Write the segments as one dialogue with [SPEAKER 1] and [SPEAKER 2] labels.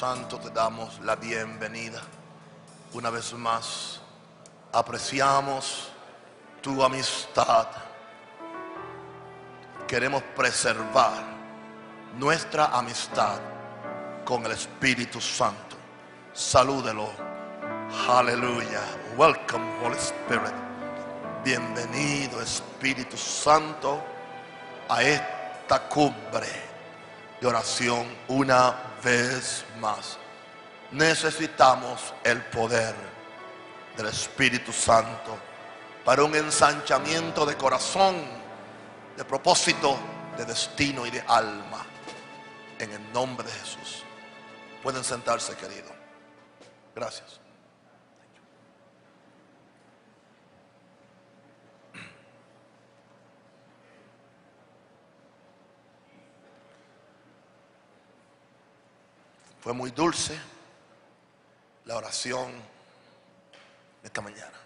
[SPEAKER 1] Santo, te damos la bienvenida. Una vez más, apreciamos tu amistad. Queremos preservar nuestra amistad con el Espíritu Santo. Salúdelo. Aleluya. Welcome, Holy Spirit. Bienvenido, Espíritu Santo, a esta cumbre de oración una vez más. Necesitamos el poder del Espíritu Santo para un ensanchamiento de corazón, de propósito, de destino y de alma. En el nombre de Jesús. Pueden sentarse, querido. Gracias. Fue muy dulce la oración de esta mañana.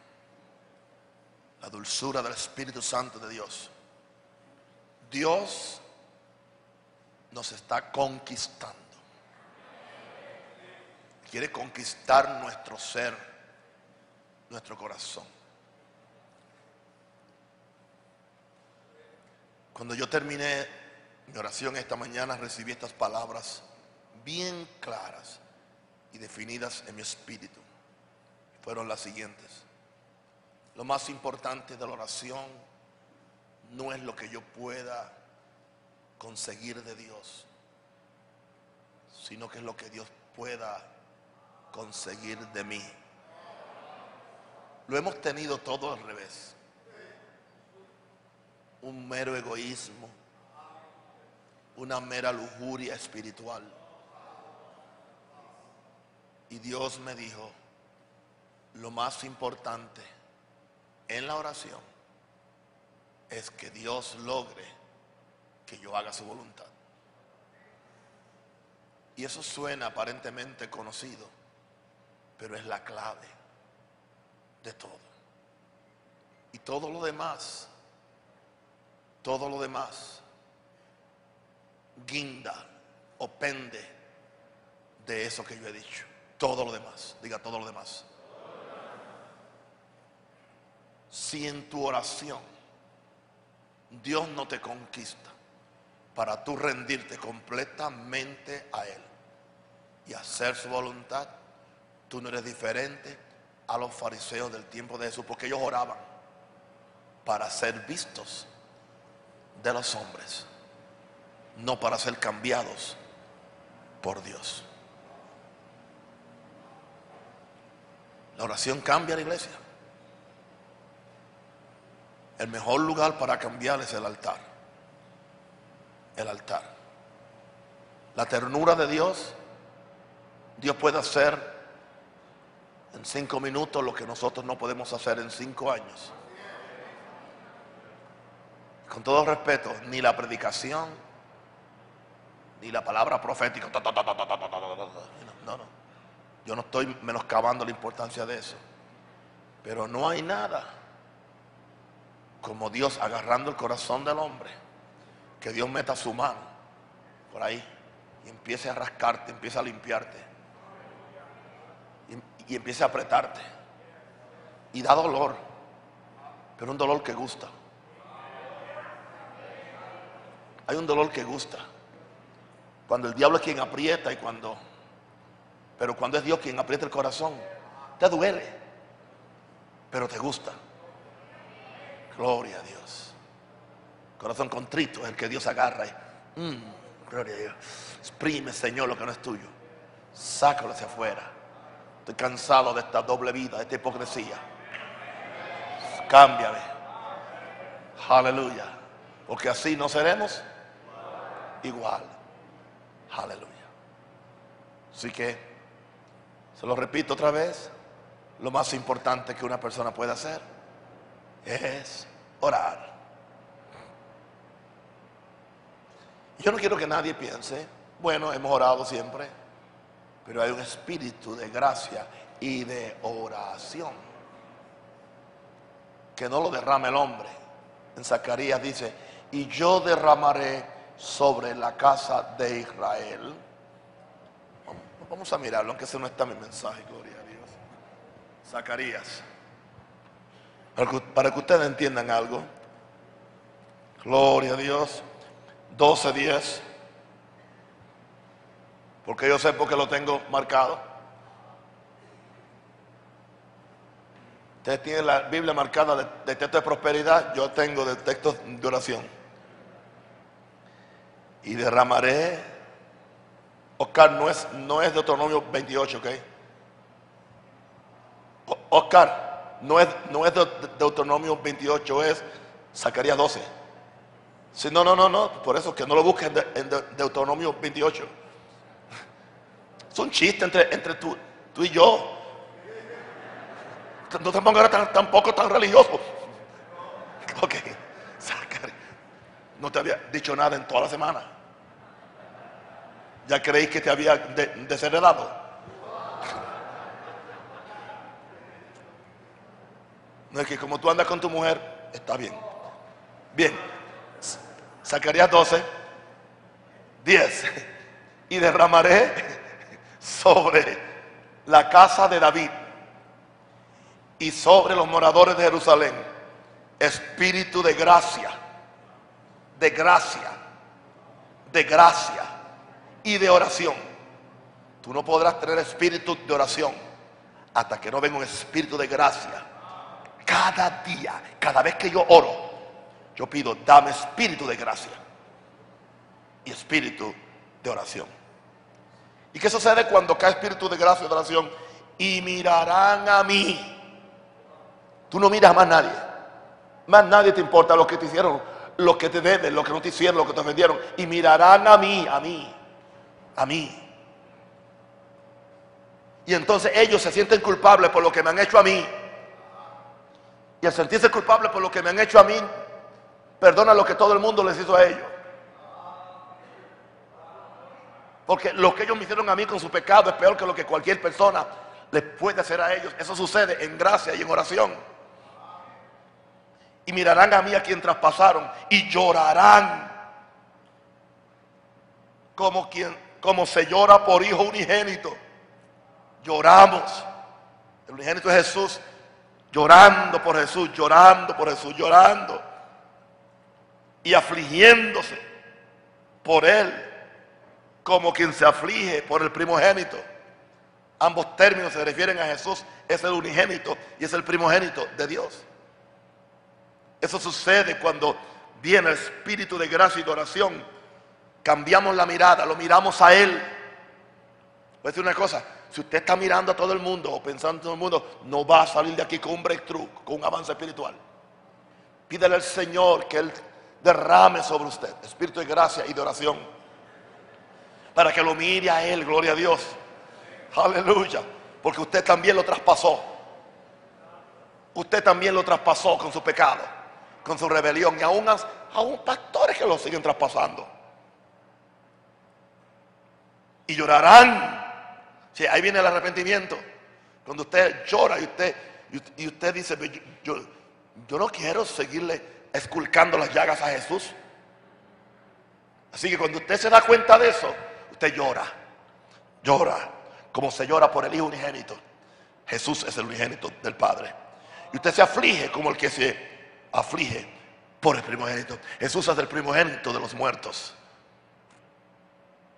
[SPEAKER 1] La dulzura del Espíritu Santo de Dios. Dios nos está conquistando. Quiere conquistar nuestro ser, nuestro corazón. Cuando yo terminé mi oración esta mañana, recibí estas palabras bien claras y definidas en mi espíritu. Fueron las siguientes. Lo más importante de la oración no es lo que yo pueda conseguir de Dios, sino que es lo que Dios pueda conseguir de mí. Lo hemos tenido todo al revés. Un mero egoísmo, una mera lujuria espiritual. Y Dios me dijo, lo más importante en la oración es que Dios logre que yo haga su voluntad. Y eso suena aparentemente conocido, pero es la clave de todo. Y todo lo demás, todo lo demás, guinda o pende de eso que yo he dicho. Todo lo demás, diga todo lo demás. Si en tu oración Dios no te conquista para tú rendirte completamente a Él y hacer su voluntad, tú no eres diferente a los fariseos del tiempo de Jesús, porque ellos oraban para ser vistos de los hombres, no para ser cambiados por Dios. La oración cambia la iglesia. El mejor lugar para cambiar es el altar. El altar. La ternura de Dios, Dios puede hacer en cinco minutos lo que nosotros no podemos hacer en cinco años. Con todo respeto, ni la predicación, ni la palabra profética. No, no. Yo no estoy menoscabando la importancia de eso. Pero no hay nada como Dios agarrando el corazón del hombre. Que Dios meta su mano por ahí y empiece a rascarte, empiece a limpiarte. Y, y empiece a apretarte. Y da dolor. Pero un dolor que gusta. Hay un dolor que gusta. Cuando el diablo es quien aprieta y cuando pero cuando es Dios quien aprieta el corazón, te duele, pero te gusta. Gloria a Dios. Corazón contrito es el que Dios agarra y, mm, gloria a Dios. Exprime, Señor, lo que no es tuyo. Sácalo hacia afuera. Estoy cansado de esta doble vida, de esta hipocresía. Cámbiame. Aleluya. Porque así no seremos igual. Aleluya. Así que, se lo repito otra vez, lo más importante que una persona puede hacer es orar. Yo no quiero que nadie piense, bueno, hemos orado siempre, pero hay un espíritu de gracia y de oración que no lo derrama el hombre. En Zacarías dice, y yo derramaré sobre la casa de Israel. Vamos a mirarlo, aunque ese no está mi mensaje, gloria a Dios. Zacarías. Para que, ustedes entiendan algo. Gloria a Dios. 12.10. Porque yo sé por qué lo tengo marcado. Ustedes tienen la Biblia marcada de, texto de prosperidad, yo tengo de texto de oración. Y derramaré. Oscar no es, no es Deuteronomio 28, ¿ok? Oscar, no es, no es de Deuteronomio 28, es Zacarías 12. Sí, no, no, no, no, por eso que no lo busquen en, Deuteronomio 28. Es un chiste entre, entre tú, tú y yo no te pongas tan, tampoco tan religioso. Ok, no te había dicho nada en toda la semana. Ya creí que te había desheredado. No es que como tú andas con tu mujer, está bien. Bien, Zacarías 12, 10. Y derramaré sobre la casa de David y sobre los moradores de Jerusalén espíritu de gracia, de gracia, de gracia y de oración. Tú no podrás tener espíritu de oración hasta que no venga un espíritu de gracia. Cada día, cada vez que yo oro, yo pido, dame espíritu de gracia y espíritu de oración. ¿Y qué sucede cuando cae espíritu de gracia y de oración? Y mirarán a mí Tú no miras a más nadie. Más nadie te importa lo que te hicieron, lo que te deben, lo que no te hicieron, lo que te ofendieron. Y mirarán a mí, a mí, a mí. Y entonces ellos se sienten culpables por lo que me han hecho a mí. Y al sentirse culpables por lo que me han hecho a mí, perdona lo que todo el mundo les hizo a ellos. Porque lo que ellos me hicieron a mí con su pecado es peor que lo que cualquier persona les puede hacer a ellos. Eso sucede en gracia y en oración y mirarán a mí a quien traspasaron y llorarán como quien como se llora por hijo unigénito. Lloramos. El unigénito es Jesús llorando por Jesús, llorando por Jesús, llorando y afligiéndose por él como quien se aflige por el primogénito. Ambos términos se refieren a Jesús, es el unigénito y es el primogénito de Dios. Eso sucede cuando viene el espíritu de gracia y de oración. Cambiamos la mirada, lo miramos a Él. Voy a decir una cosa, si usted está mirando a todo el mundo o pensando en todo el mundo, no va a salir de aquí con un breakthrough, con un avance espiritual. Pídele al Señor que Él derrame sobre usted espíritu de gracia y de oración. Para que lo mire a Él, gloria a Dios. Aleluya. Porque usted también lo traspasó. Usted también lo traspasó con su pecado con su rebelión y aún, aún pastores que lo siguen traspasando. Y llorarán. Sí, ahí viene el arrepentimiento. Cuando usted llora y usted, y usted dice, yo, yo no quiero seguirle esculcando las llagas a Jesús. Así que cuando usted se da cuenta de eso, usted llora. Llora como se llora por el Hijo unigénito. Jesús es el unigénito del Padre. Y usted se aflige como el que se aflige por el primogénito. Jesús es el primogénito de los muertos.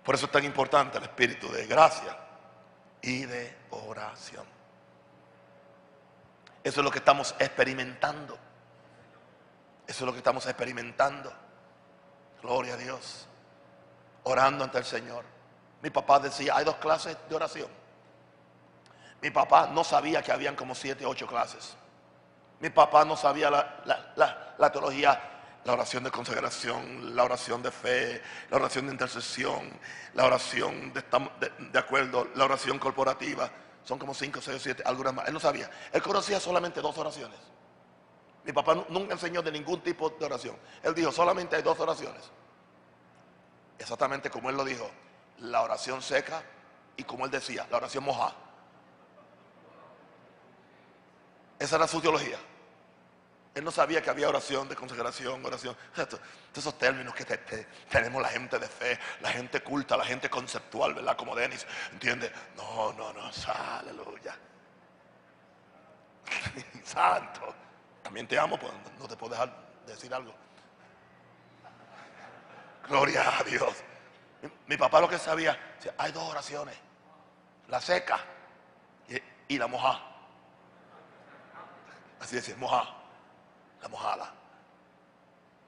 [SPEAKER 1] Por eso es tan importante el espíritu de gracia y de oración. Eso es lo que estamos experimentando. Eso es lo que estamos experimentando. Gloria a Dios. Orando ante el Señor. Mi papá decía, hay dos clases de oración. Mi papá no sabía que habían como siete, ocho clases. Mi papá no sabía la, teología la oración de consagración, la oración de fe, la oración de intercesión, la oración de, de, acuerdo, la oración corporativa. Son como cinco, seis, siete, algunas más. Él no sabía. Él conocía solamente dos oraciones. Mi papá nunca enseñó de ningún tipo de oración. Él dijo, solamente hay dos oraciones. Exactamente como él lo dijo. La oración seca y como él decía, la oración moja. Esa era su teología. Él no sabía que había oración de consagración, oración. esos términos que tenemos la gente de fe, la gente culta, la gente conceptual, ¿verdad? Como Denis, ¿entiende? No, no, no, aleluya. Santo. También te amo, pues no te puedo dejar decir algo. Gloria a Dios. Mi, papá lo que sabía, hay dos oraciones. La seca y, la mojada. Así decía, mojada la mojada.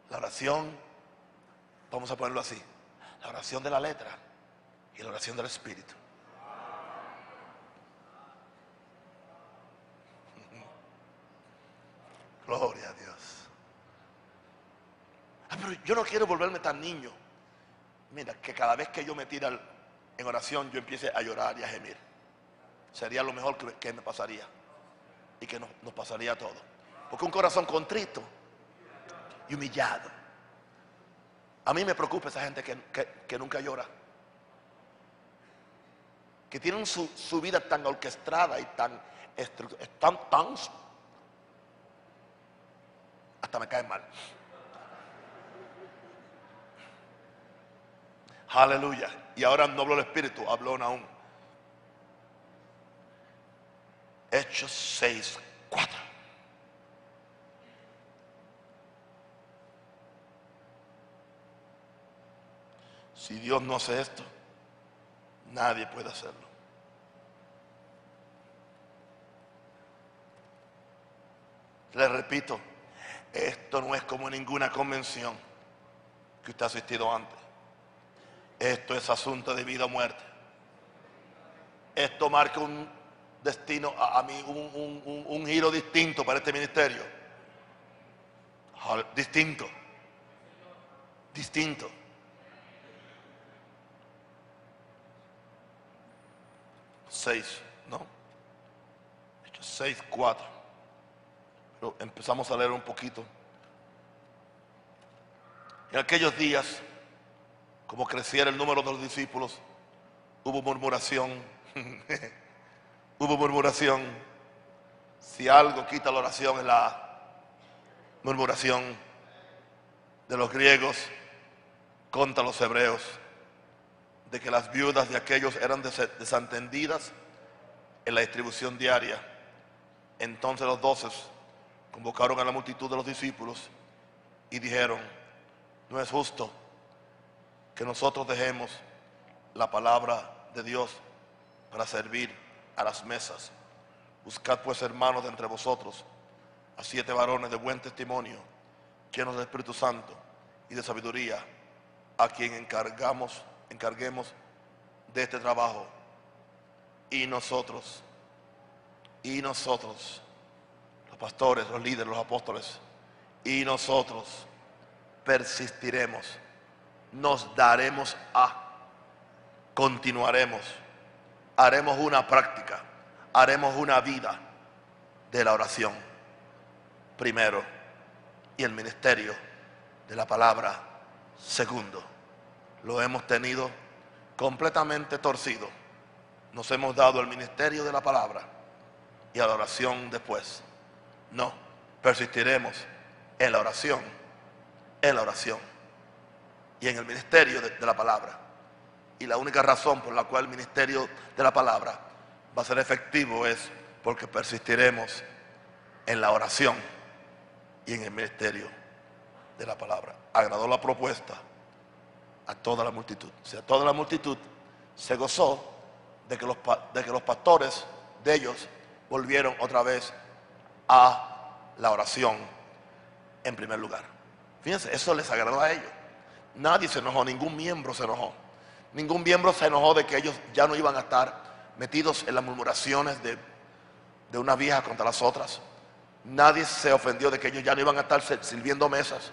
[SPEAKER 1] La oración, vamos a ponerlo así, la oración de la letra y la oración del Espíritu. Gloria a Dios. Ah, pero yo no quiero volverme tan niño. Mira, que cada vez que yo me tira en oración, yo empiece a llorar y a gemir. Sería lo mejor que, me pasaría. Y que nos, nos pasaría a todos. Porque un corazón contrito y humillado. A mí me preocupa esa gente que, nunca llora. Que tienen su, vida tan orquestada y tan, tan, tan, hasta me cae mal. Aleluya. Y ahora no habló el Espíritu, habló aún. Hechos 6, 4. Si Dios no hace esto, nadie puede hacerlo. Le repito, esto no es como ninguna convención que usted ha asistido antes. Esto es asunto de vida o muerte. Esto marca un destino, a, mí, un, un giro distinto para este ministerio. Distinto. Distinto. 6, ¿no? Hechos 6, 4. Pero empezamos a leer un poquito. En aquellos días, como creciera el número de los discípulos, hubo murmuración. hubo murmuración. Si algo quita la oración es la murmuración de los griegos contra los hebreos de que las viudas de aquellos eran desentendidas en la distribución diaria. Entonces los doces convocaron a la multitud de los discípulos y dijeron, no es justo que nosotros dejemos la palabra de Dios para servir a las mesas. Buscad pues hermanos de entre vosotros a siete varones de buen testimonio, llenos del Espíritu Santo y de sabiduría, a quien encargamos encarguemos de este trabajo. Y nosotros, y nosotros, los pastores, los líderes, los apóstoles, y nosotros persistiremos, nos daremos a, continuaremos, haremos una práctica, haremos una vida de la oración, primero, y el ministerio de la palabra, segundo lo hemos tenido completamente torcido. Nos hemos dado el ministerio de la palabra y a la oración después. No, persistiremos en la oración, en la oración y en el ministerio de, la palabra. Y la única razón por la cual el ministerio de la palabra va a ser efectivo es porque persistiremos en la oración y en el ministerio de la palabra. Agradó la propuesta a toda la multitud. O sea, toda la multitud se gozó de que los, de que los pastores de ellos volvieron otra vez a la oración en primer lugar. Fíjense, eso les agradó a ellos. Nadie se enojó, ningún miembro se enojó. Ningún miembro se enojó de que ellos ya no iban a estar metidos en las murmuraciones de, de unas contra las otras. Nadie se ofendió de que ellos ya no iban a estar sirviendo mesas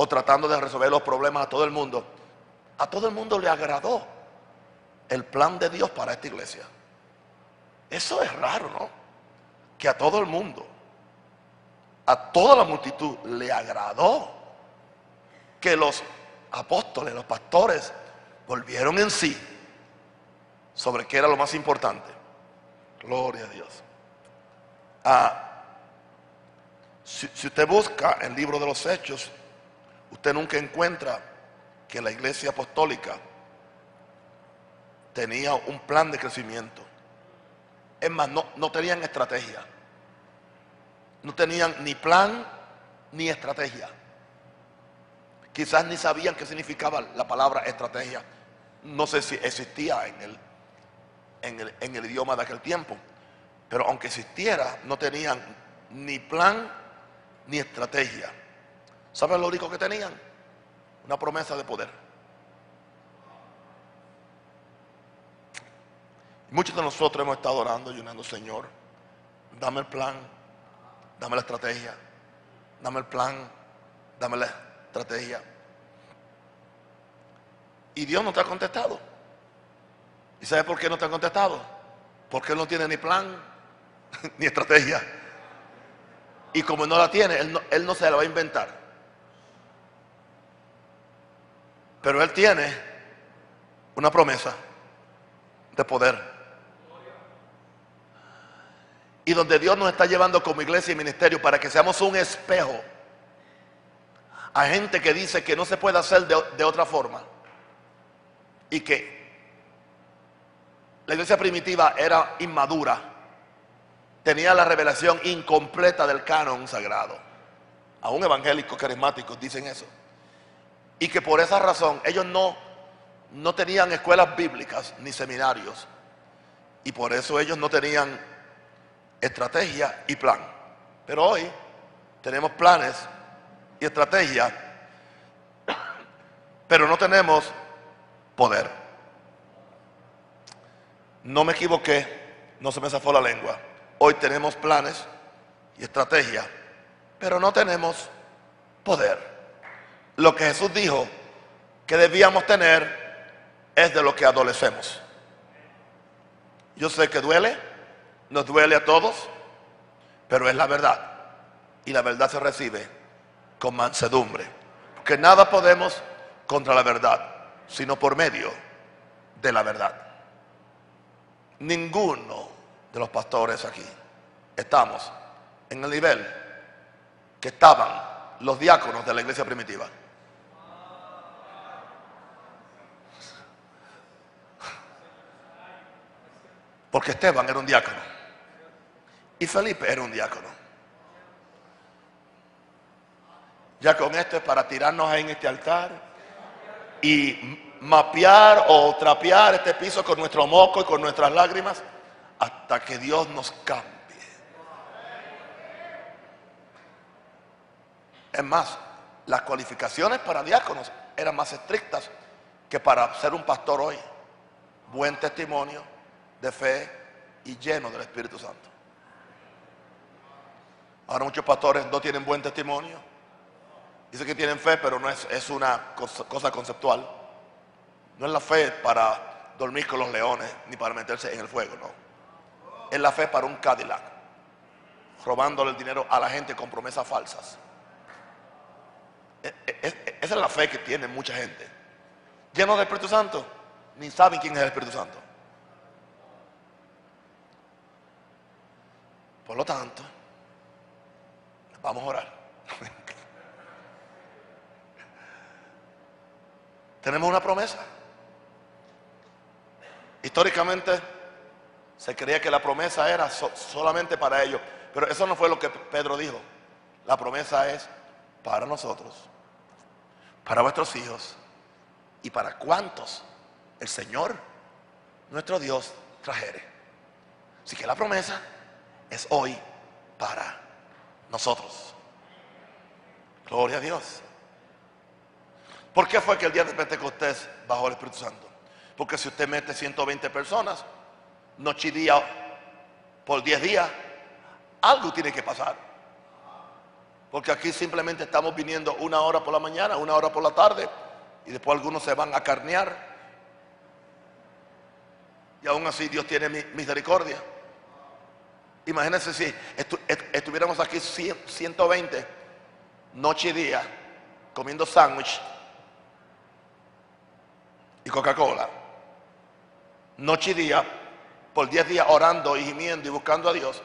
[SPEAKER 1] o tratando de resolver los problemas a todo el mundo. A todo el mundo le agradó el plan de Dios para esta iglesia. Eso es raro, ¿no? Que a todo el mundo, a toda la multitud le agradó que los apóstoles, los pastores, volvieron en sí sobre qué era lo más importante. Gloria a Dios. Ah, si, si usted busca el libro de los hechos, usted nunca encuentra que la iglesia apostólica tenía un plan de crecimiento. Es más, no, no tenían estrategia. No tenían ni plan ni estrategia. Quizás ni sabían qué significaba la palabra estrategia. No sé si existía en el, en el, en el idioma de aquel tiempo. Pero aunque existiera, no tenían ni plan ni estrategia. ¿Saben lo único que tenían? Una promesa de poder. Muchos de nosotros hemos estado orando, ayunando, Señor, dame el plan, dame la estrategia, dame el plan, dame la estrategia. Y Dios no te ha contestado. ¿Y sabe por qué no te ha contestado? Porque Él no tiene ni plan ni estrategia. Y como no la tiene, él no se la va a inventar. Pero Él tiene una promesa de poder. Y donde Dios nos está llevando como iglesia y ministerio para que seamos un espejo a gente que dice que no se puede hacer de, de otra forma. Y que la iglesia primitiva era inmadura. Tenía la revelación incompleta del canon sagrado. Aún evangélicos carismáticos dicen eso. Y que por esa razón ellos no, no tenían escuelas bíblicas ni seminarios. Y por eso ellos no tenían estrategia y plan. Pero hoy tenemos planes y estrategia, pero no tenemos poder. No me equivoqué, no se me zafó la lengua. Hoy tenemos planes y estrategia, pero no tenemos poder. Lo que Jesús dijo que debíamos tener es de lo que adolecemos. Yo sé que duele, nos duele a todos, pero es la verdad. Y la verdad se recibe con mansedumbre. Porque nada podemos contra la verdad, sino por medio de la verdad. Ninguno de los pastores aquí estamos en el nivel que estaban los diáconos de la iglesia primitiva. Porque Esteban era un diácono. Y Felipe era un diácono. Ya con esto es para tirarnos ahí en este altar y mapear o trapear este piso con nuestro moco y con nuestras lágrimas hasta que Dios nos cambie. Es más, las cualificaciones para diáconos eran más estrictas que para ser un pastor hoy. Buen testimonio de fe y lleno del Espíritu Santo. Ahora muchos pastores no tienen buen testimonio. Dicen que tienen fe, pero no es, es una cosa, conceptual. No es la fe para dormir con los leones ni para meterse en el fuego, no. Es la fe para un Cadillac, robándole el dinero a la gente con promesas falsas. E- e- e- Esa es la fe que tiene mucha gente. Llenos del Espíritu Santo, ni saben quién es el Espíritu Santo. Por lo tanto, vamos a orar. Tenemos una promesa. Históricamente se creía que la promesa era so- solamente para ellos, pero eso no fue lo que Pedro dijo. La promesa es para nosotros, para vuestros hijos y para cuantos el Señor, nuestro Dios, trajere. Así que la promesa es hoy para nosotros. Gloria a Dios. ¿Por qué fue que el día de Pentecostés bajó el Espíritu Santo? Porque si usted mete 120 personas, noche y día por 10 días, algo tiene que pasar. Porque aquí simplemente estamos viniendo una hora por la mañana, una hora por la tarde, y después algunos se van a carnear. Y aún así Dios tiene misericordia. Imagínense si estuviéramos aquí 120 noche y día comiendo sándwich y Coca-Cola. Noche y día, por 10 días orando y gimiendo y buscando a Dios.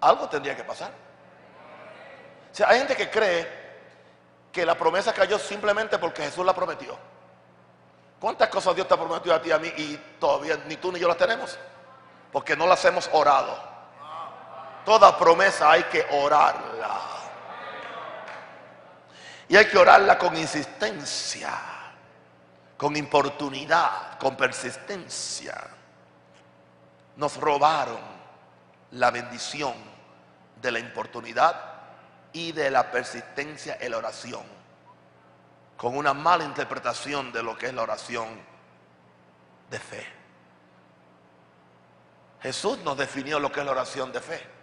[SPEAKER 1] Algo tendría que pasar. O sea, hay gente que cree que la promesa cayó simplemente porque Jesús la prometió. ¿Cuántas cosas Dios te ha prometido a ti y a mí y todavía ni tú ni yo las tenemos? Porque no las hemos orado. Toda promesa hay que orarla. Y hay que orarla con insistencia, con importunidad, con persistencia. Nos robaron la bendición de la importunidad y de la persistencia en la oración, con una mala interpretación de lo que es la oración de fe. Jesús nos definió lo que es la oración de fe.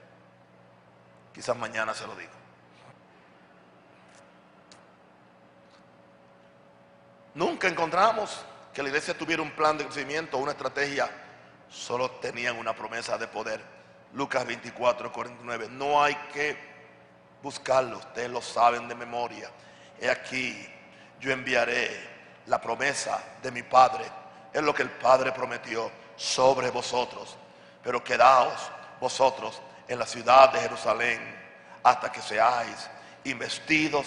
[SPEAKER 1] Quizás mañana se lo digo. Nunca encontramos que la iglesia tuviera un plan de crecimiento, una estrategia. Solo tenían una promesa de poder. Lucas 24, 49. No hay que buscarlo, ustedes lo saben de memoria. He aquí, yo enviaré la promesa de mi Padre. Es lo que el Padre prometió sobre vosotros. Pero quedaos vosotros en la ciudad de Jerusalén hasta que seáis investidos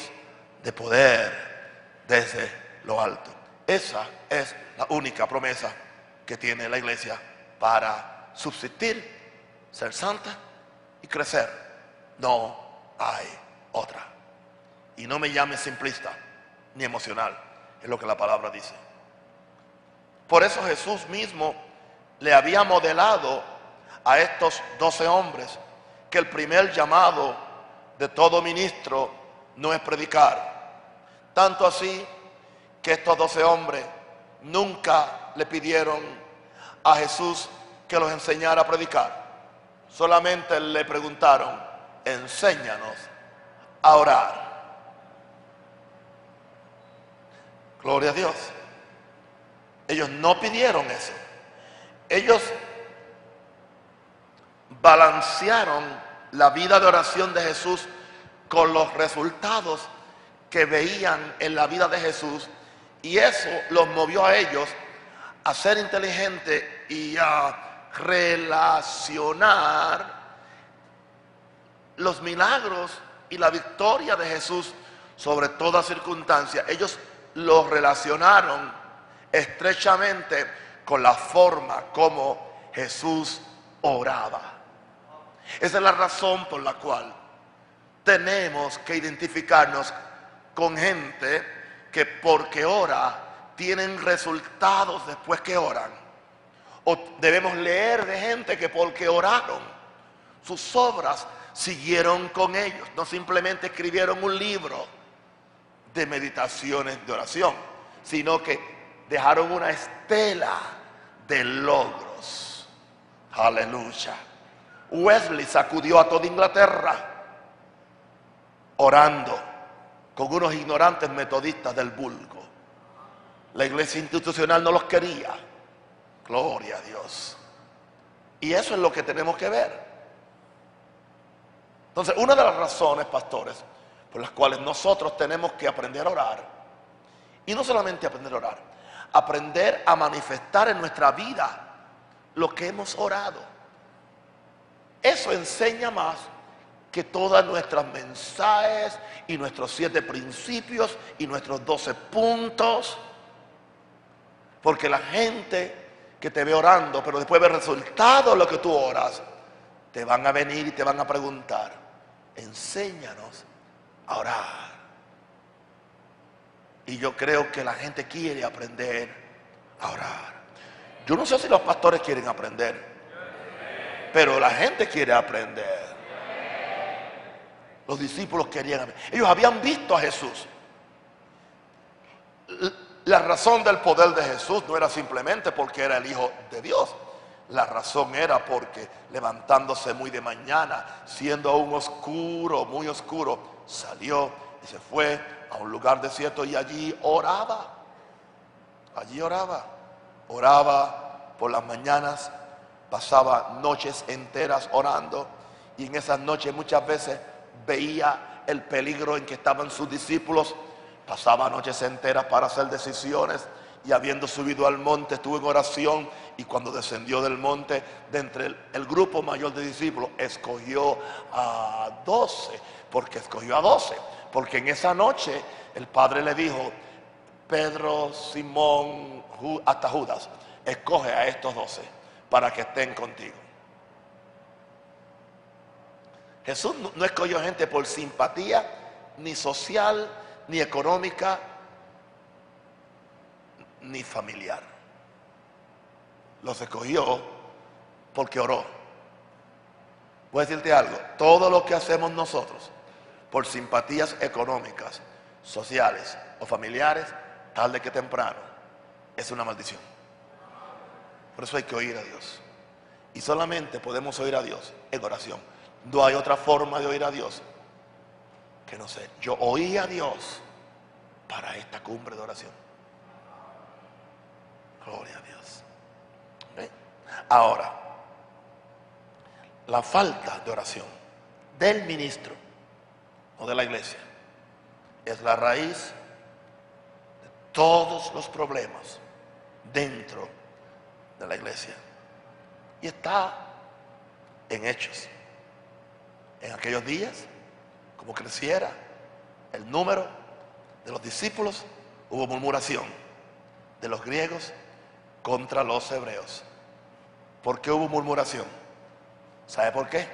[SPEAKER 1] de poder desde lo alto. Esa es la única promesa que tiene la iglesia para subsistir, ser santa y crecer. No hay otra. Y no me llame simplista ni emocional, es lo que la palabra dice. Por eso Jesús mismo le había modelado a estos doce hombres que el primer llamado de todo ministro no es predicar. Tanto así que estos doce hombres nunca le pidieron a Jesús que los enseñara a predicar. Solamente le preguntaron, enséñanos a orar. Gloria a Dios. Ellos no pidieron eso. Ellos balancearon la vida de oración de Jesús con los resultados que veían en la vida de Jesús y eso los movió a ellos a ser inteligentes y a relacionar los milagros y la victoria de Jesús sobre toda circunstancia. Ellos lo relacionaron estrechamente con la forma como Jesús oraba. Esa es la razón por la cual tenemos que identificarnos con gente que porque ora tienen resultados después que oran. O debemos leer de gente que porque oraron sus obras siguieron con ellos, no simplemente escribieron un libro de meditaciones de oración, sino que dejaron una estela de logros. Aleluya. Wesley sacudió a toda Inglaterra orando con unos ignorantes metodistas del vulgo. La iglesia institucional no los quería. Gloria a Dios. Y eso es lo que tenemos que ver. Entonces, una de las razones, pastores, por las cuales nosotros tenemos que aprender a orar, y no solamente aprender a orar, aprender a manifestar en nuestra vida lo que hemos orado. Eso enseña más que todas nuestras mensajes y nuestros siete principios y nuestros doce puntos. Porque la gente que te ve orando, pero después ve resultado de lo que tú oras, te van a venir y te van a preguntar, enséñanos a orar. Y yo creo que la gente quiere aprender a orar. Yo no sé si los pastores quieren aprender, pero la gente quiere aprender. Los discípulos querían Ellos habían visto a Jesús. La razón del poder de Jesús no era simplemente porque era el Hijo de Dios. La razón era porque levantándose muy de mañana, siendo aún oscuro, muy oscuro, salió y se fue a un lugar desierto y allí oraba. Allí oraba. Oraba por las mañanas, pasaba noches enteras orando y en esas noches muchas veces veía el peligro en que estaban sus discípulos. Pasaba noches enteras para hacer decisiones y habiendo subido al monte estuvo en oración y cuando descendió del monte de entre el, grupo mayor de discípulos escogió a doce porque escogió a doce porque en esa noche el padre le dijo Pedro, Simón, hasta Judas escoge a estos doce para que estén contigo Jesús no escogió gente por simpatía ni social ni económica ni familiar. Los escogió porque oró. Voy a decirte algo, todo lo que hacemos nosotros por simpatías económicas, sociales o familiares, tarde que temprano, es una maldición. Por eso hay que oír a Dios. Y solamente podemos oír a Dios en oración. No hay otra forma de oír a Dios que no sé. Yo oí a Dios para esta cumbre de oración. Gloria a Dios. Ahora, la falta de oración del ministro o de la iglesia es la raíz de todos los problemas dentro de la iglesia. Y está en hechos. En aquellos días, como creciera el número de los discípulos, hubo murmuración de los griegos contra los hebreos. ¿Por qué hubo murmuración? ¿Sabe por qué?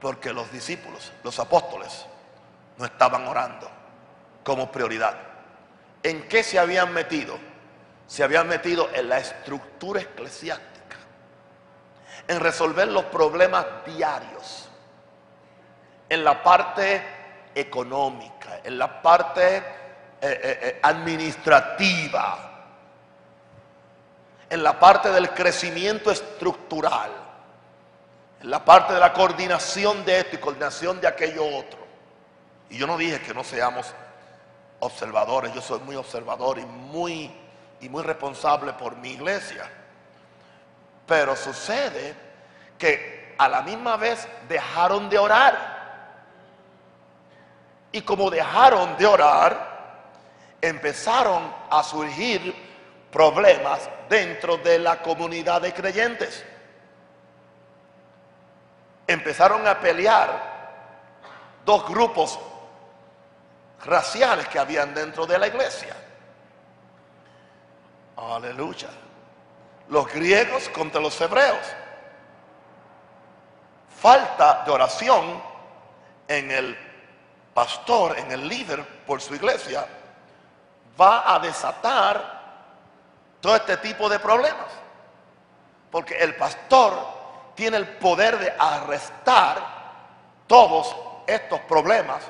[SPEAKER 1] Porque los discípulos, los apóstoles, no estaban orando como prioridad. ¿En qué se habían metido? Se habían metido en la estructura eclesiástica, en resolver los problemas diarios, en la parte económica, en la parte eh, eh, eh, administrativa, en la parte del crecimiento estructural, en la parte de la coordinación de esto y coordinación de aquello otro. Y yo no dije que no seamos observadores, yo soy muy observador y muy, y muy responsable por mi iglesia. Pero sucede que a la misma vez dejaron de orar. Y como dejaron de orar, empezaron a surgir problemas dentro de la comunidad de creyentes. Empezaron a pelear dos grupos raciales que habían dentro de la iglesia. Aleluya. Los griegos contra los hebreos. Falta de oración en el pastor, en el líder por su iglesia, va a desatar todo este tipo de problemas. Porque el pastor tiene el poder de arrestar todos estos problemas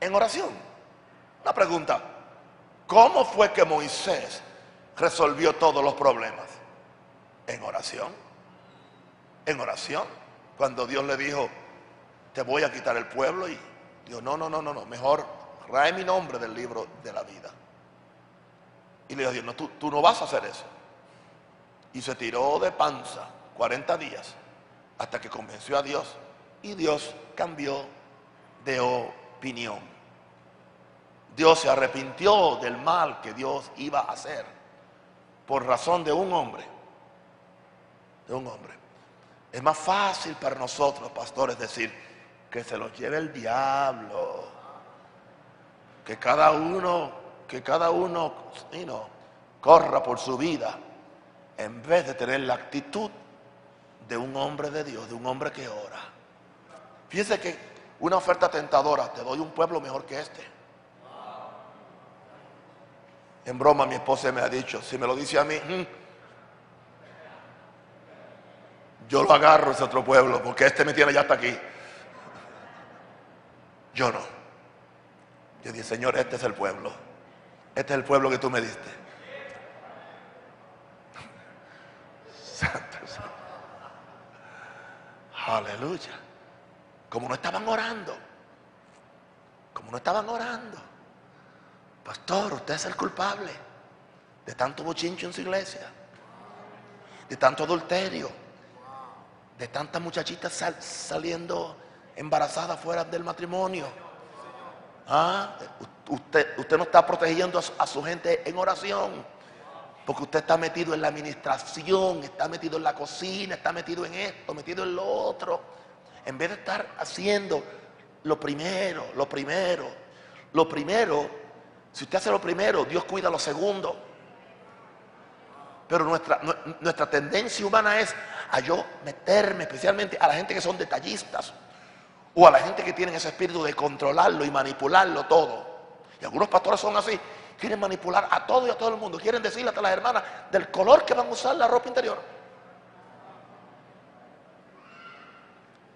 [SPEAKER 1] en oración. Una pregunta, ¿cómo fue que Moisés resolvió todos los problemas? En oración. En oración. Cuando Dios le dijo, te voy a quitar el pueblo y Dios, no, no, no, no, no, mejor trae mi nombre del libro de la vida. Y le dijo Dios, no, tú, tú no vas a hacer eso. Y se tiró de panza 40 días hasta que convenció a Dios. Y Dios cambió de opinión. Dios se arrepintió del mal que Dios iba a hacer por razón de un hombre. De un hombre. Es más fácil para nosotros, pastores, decir que se los lleve el diablo. Que cada uno que cada uno corra por su vida en vez de tener la actitud de un hombre de Dios, de un hombre que ora. Fíjense que una oferta tentadora, te doy un pueblo mejor que este. En broma mi esposa me ha dicho, si me lo dice a mí, yo lo agarro ese otro pueblo, porque este me tiene ya hasta aquí. Yo no. Yo dije, Señor, este es el pueblo. Este es el pueblo que tú me diste. Santo, Aleluya. como no estaban orando, como no estaban orando, pastor, usted es el culpable de tanto bochincho en su iglesia, de tanto adulterio, de tantas muchachitas saliendo embarazadas fuera del matrimonio. Ah, usted, usted no está protegiendo a su gente en oración. Porque usted está metido en la administración, está metido en la cocina, está metido en esto, metido en lo otro. En vez de estar haciendo lo primero, lo primero, lo primero, si usted hace lo primero, Dios cuida lo segundo. Pero nuestra, tendencia humana es a yo meterme, especialmente a la gente que son detallistas o a la gente que tiene ese espíritu de controlarlo y manipularlo todo. Y algunos pastores son así. Quieren manipular a todo y a todo el mundo. Quieren decirle a las hermanas del color que van a usar la ropa interior.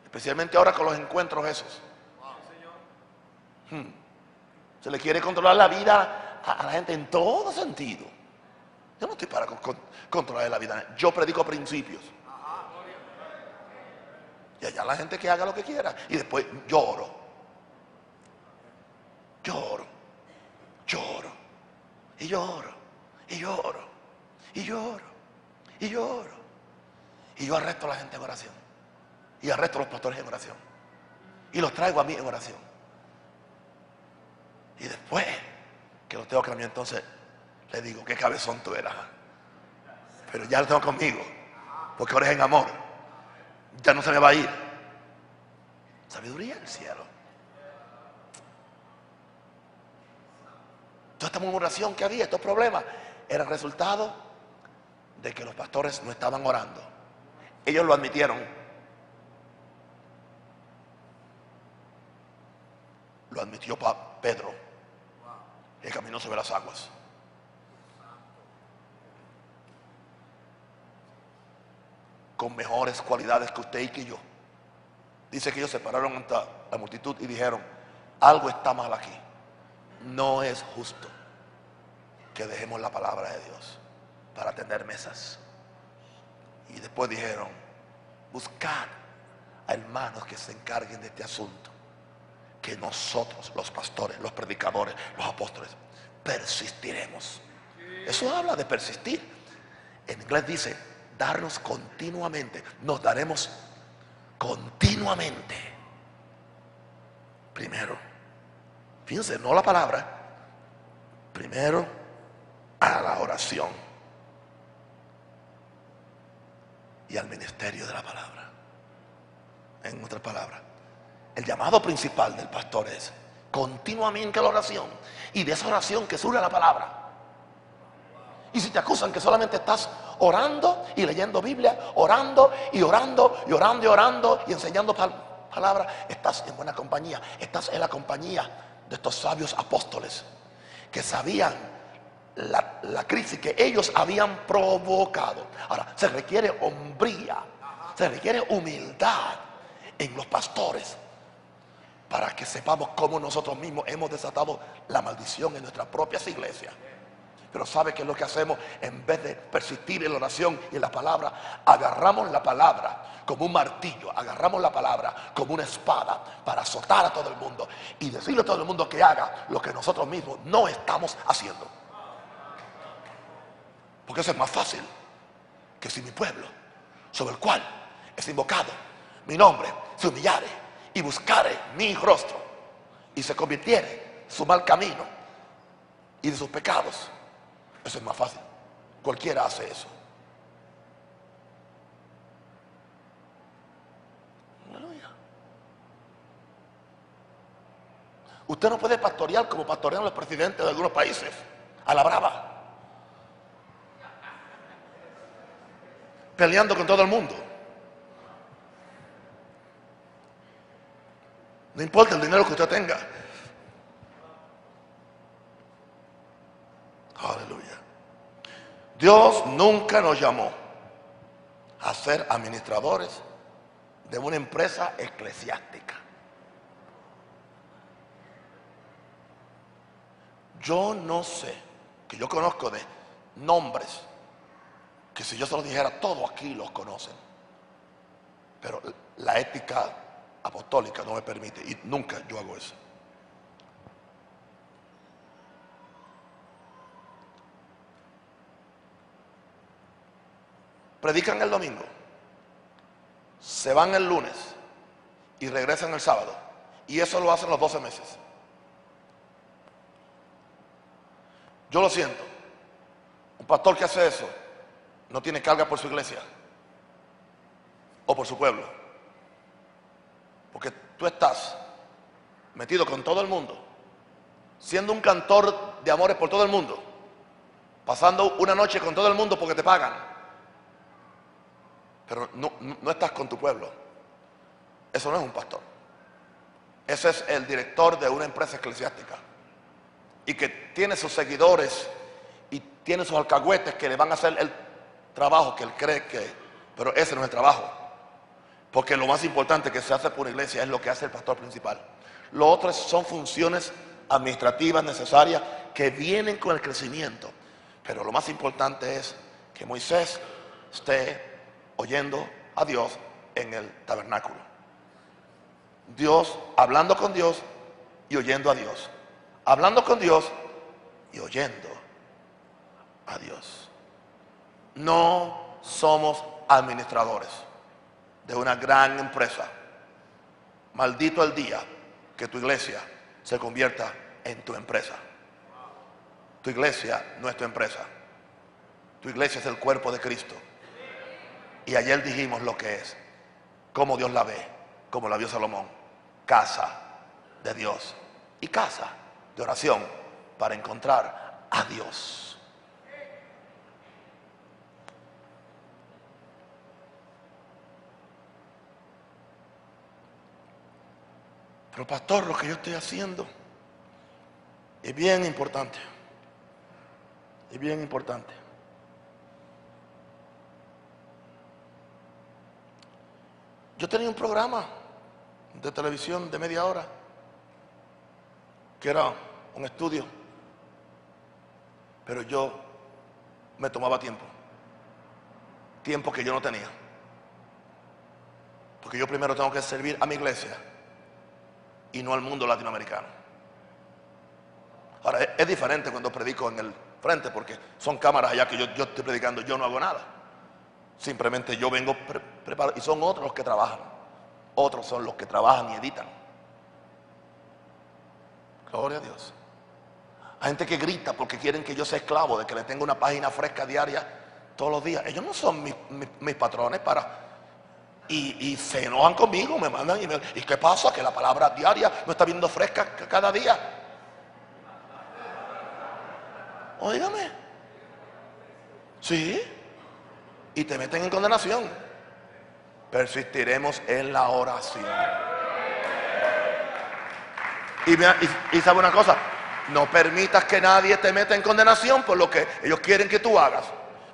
[SPEAKER 1] Especialmente ahora con los encuentros esos. Hmm. Se le quiere controlar la vida a, la gente en todo sentido. Yo no estoy para controlar la vida. Yo predico principios. Y allá la gente que haga lo que quiera. Y después lloro. Lloro. Lloro. Y lloro, y lloro, y lloro, y lloro. Y yo arresto a la gente en oración. Y arresto a los pastores en oración. Y los traigo a mí en oración. Y después que los tengo que mí, entonces le digo, qué cabezón tú eras. Pero ya lo tengo conmigo. Porque ahora es en amor. Ya no se me va a ir. Sabiduría del cielo. Toda esta murmuración que había, estos problemas, era resultado de que los pastores no estaban orando. Ellos lo admitieron. Lo admitió Pedro. El camino sobre las aguas. Con mejores cualidades que usted y que yo. Dice que ellos se pararon ante la multitud y dijeron, algo está mal aquí no es justo que dejemos la palabra de Dios para atender mesas. Y después dijeron, buscar a hermanos que se encarguen de este asunto. Que nosotros, los pastores, los predicadores, los apóstoles, persistiremos. Eso habla de persistir. En inglés dice, darnos continuamente. Nos daremos continuamente. Primero Fíjense, no la palabra. Primero a la oración y al ministerio de la palabra. En otras palabras, el llamado principal del pastor es continuamente la oración y de esa oración que surge la palabra. Y si te acusan que solamente estás orando y leyendo Biblia, orando y orando y orando y orando y enseñando palabras, estás en buena compañía, estás en la compañía de estos sabios apóstoles que sabían la, crisis que ellos habían provocado. Ahora, se requiere hombría, se requiere humildad en los pastores para que sepamos cómo nosotros mismos hemos desatado la maldición en nuestras propias iglesias. Pero ¿sabe qué es lo que hacemos? En vez de persistir en la oración y en la palabra, agarramos la palabra como un martillo, agarramos la palabra como una espada para azotar a todo el mundo y decirle a todo el mundo que haga lo que nosotros mismos no estamos haciendo. Porque eso es más fácil que si mi pueblo, sobre el cual es invocado mi nombre, se humillare y buscare mi rostro y se convirtiere su mal camino y de sus pecados eso es más fácil. Cualquiera hace eso. Usted no puede pastorear como pastorean los presidentes de algunos países, a la brava. Peleando con todo el mundo. No importa el dinero que usted tenga. Aleluya. Dios nunca nos llamó a ser administradores de una empresa eclesiástica. Yo no sé, que yo conozco de nombres, que si yo se los dijera, todos aquí los conocen. Pero la ética apostólica no me permite y nunca yo hago eso. Predican el domingo, se van el lunes y regresan el sábado. Y eso lo hacen los 12 meses. Yo lo siento. Un pastor que hace eso no tiene carga por su iglesia o por su pueblo. Porque tú estás metido con todo el mundo, siendo un cantor de amores por todo el mundo, pasando una noche con todo el mundo porque te pagan, pero no, no estás con tu pueblo. Eso no es un pastor. Ese es el director de una empresa eclesiástica y que tiene sus seguidores y tiene sus alcahuetes que le van a hacer el trabajo que él cree que, pero ese no es el trabajo. Porque lo más importante que se hace por iglesia es lo que hace el pastor principal. Lo otro son funciones administrativas necesarias que vienen con el crecimiento. Pero lo más importante es que Moisés esté oyendo a Dios en el tabernáculo. Dios, hablando con Dios y oyendo a Dios. Hablando con Dios y oyendo a Dios. No somos administradores de una gran empresa. Maldito el día que tu iglesia se convierta en tu empresa. Tu iglesia no es tu empresa. Tu iglesia es el cuerpo de Cristo. Y ayer dijimos lo que es, cómo Dios la ve, como la vio Salomón. Casa de Dios y casa de oración para encontrar a Dios. Pero pastor, lo que yo estoy haciendo es bien importante. Es bien importante. Yo tenía un programa de televisión de media hora, que era un estudio, pero yo me tomaba tiempo, tiempo que yo no tenía, porque yo primero tengo que servir a mi iglesia y no al mundo latinoamericano. Ahora, es, diferente cuando predico en el frente, porque son cámaras allá que yo, estoy predicando, yo no hago nada. Simplemente yo vengo preparado y son otros los que trabajan. Otros son los que trabajan y editan. Gloria a Dios. Hay gente que grita porque quieren que yo sea esclavo, de que le tenga una página fresca diaria todos los días. Ellos no son mis patrones para y, se enojan conmigo, me mandan y me ¿y qué pasa? Que la palabra diaria no está viendo fresca cada día. Óigame. Sí. Y te meten en condenación. Persistiremos en la oración. Y, y, sabe una cosa, no permitas que nadie te meta en condenación por lo que ellos quieren que tú hagas.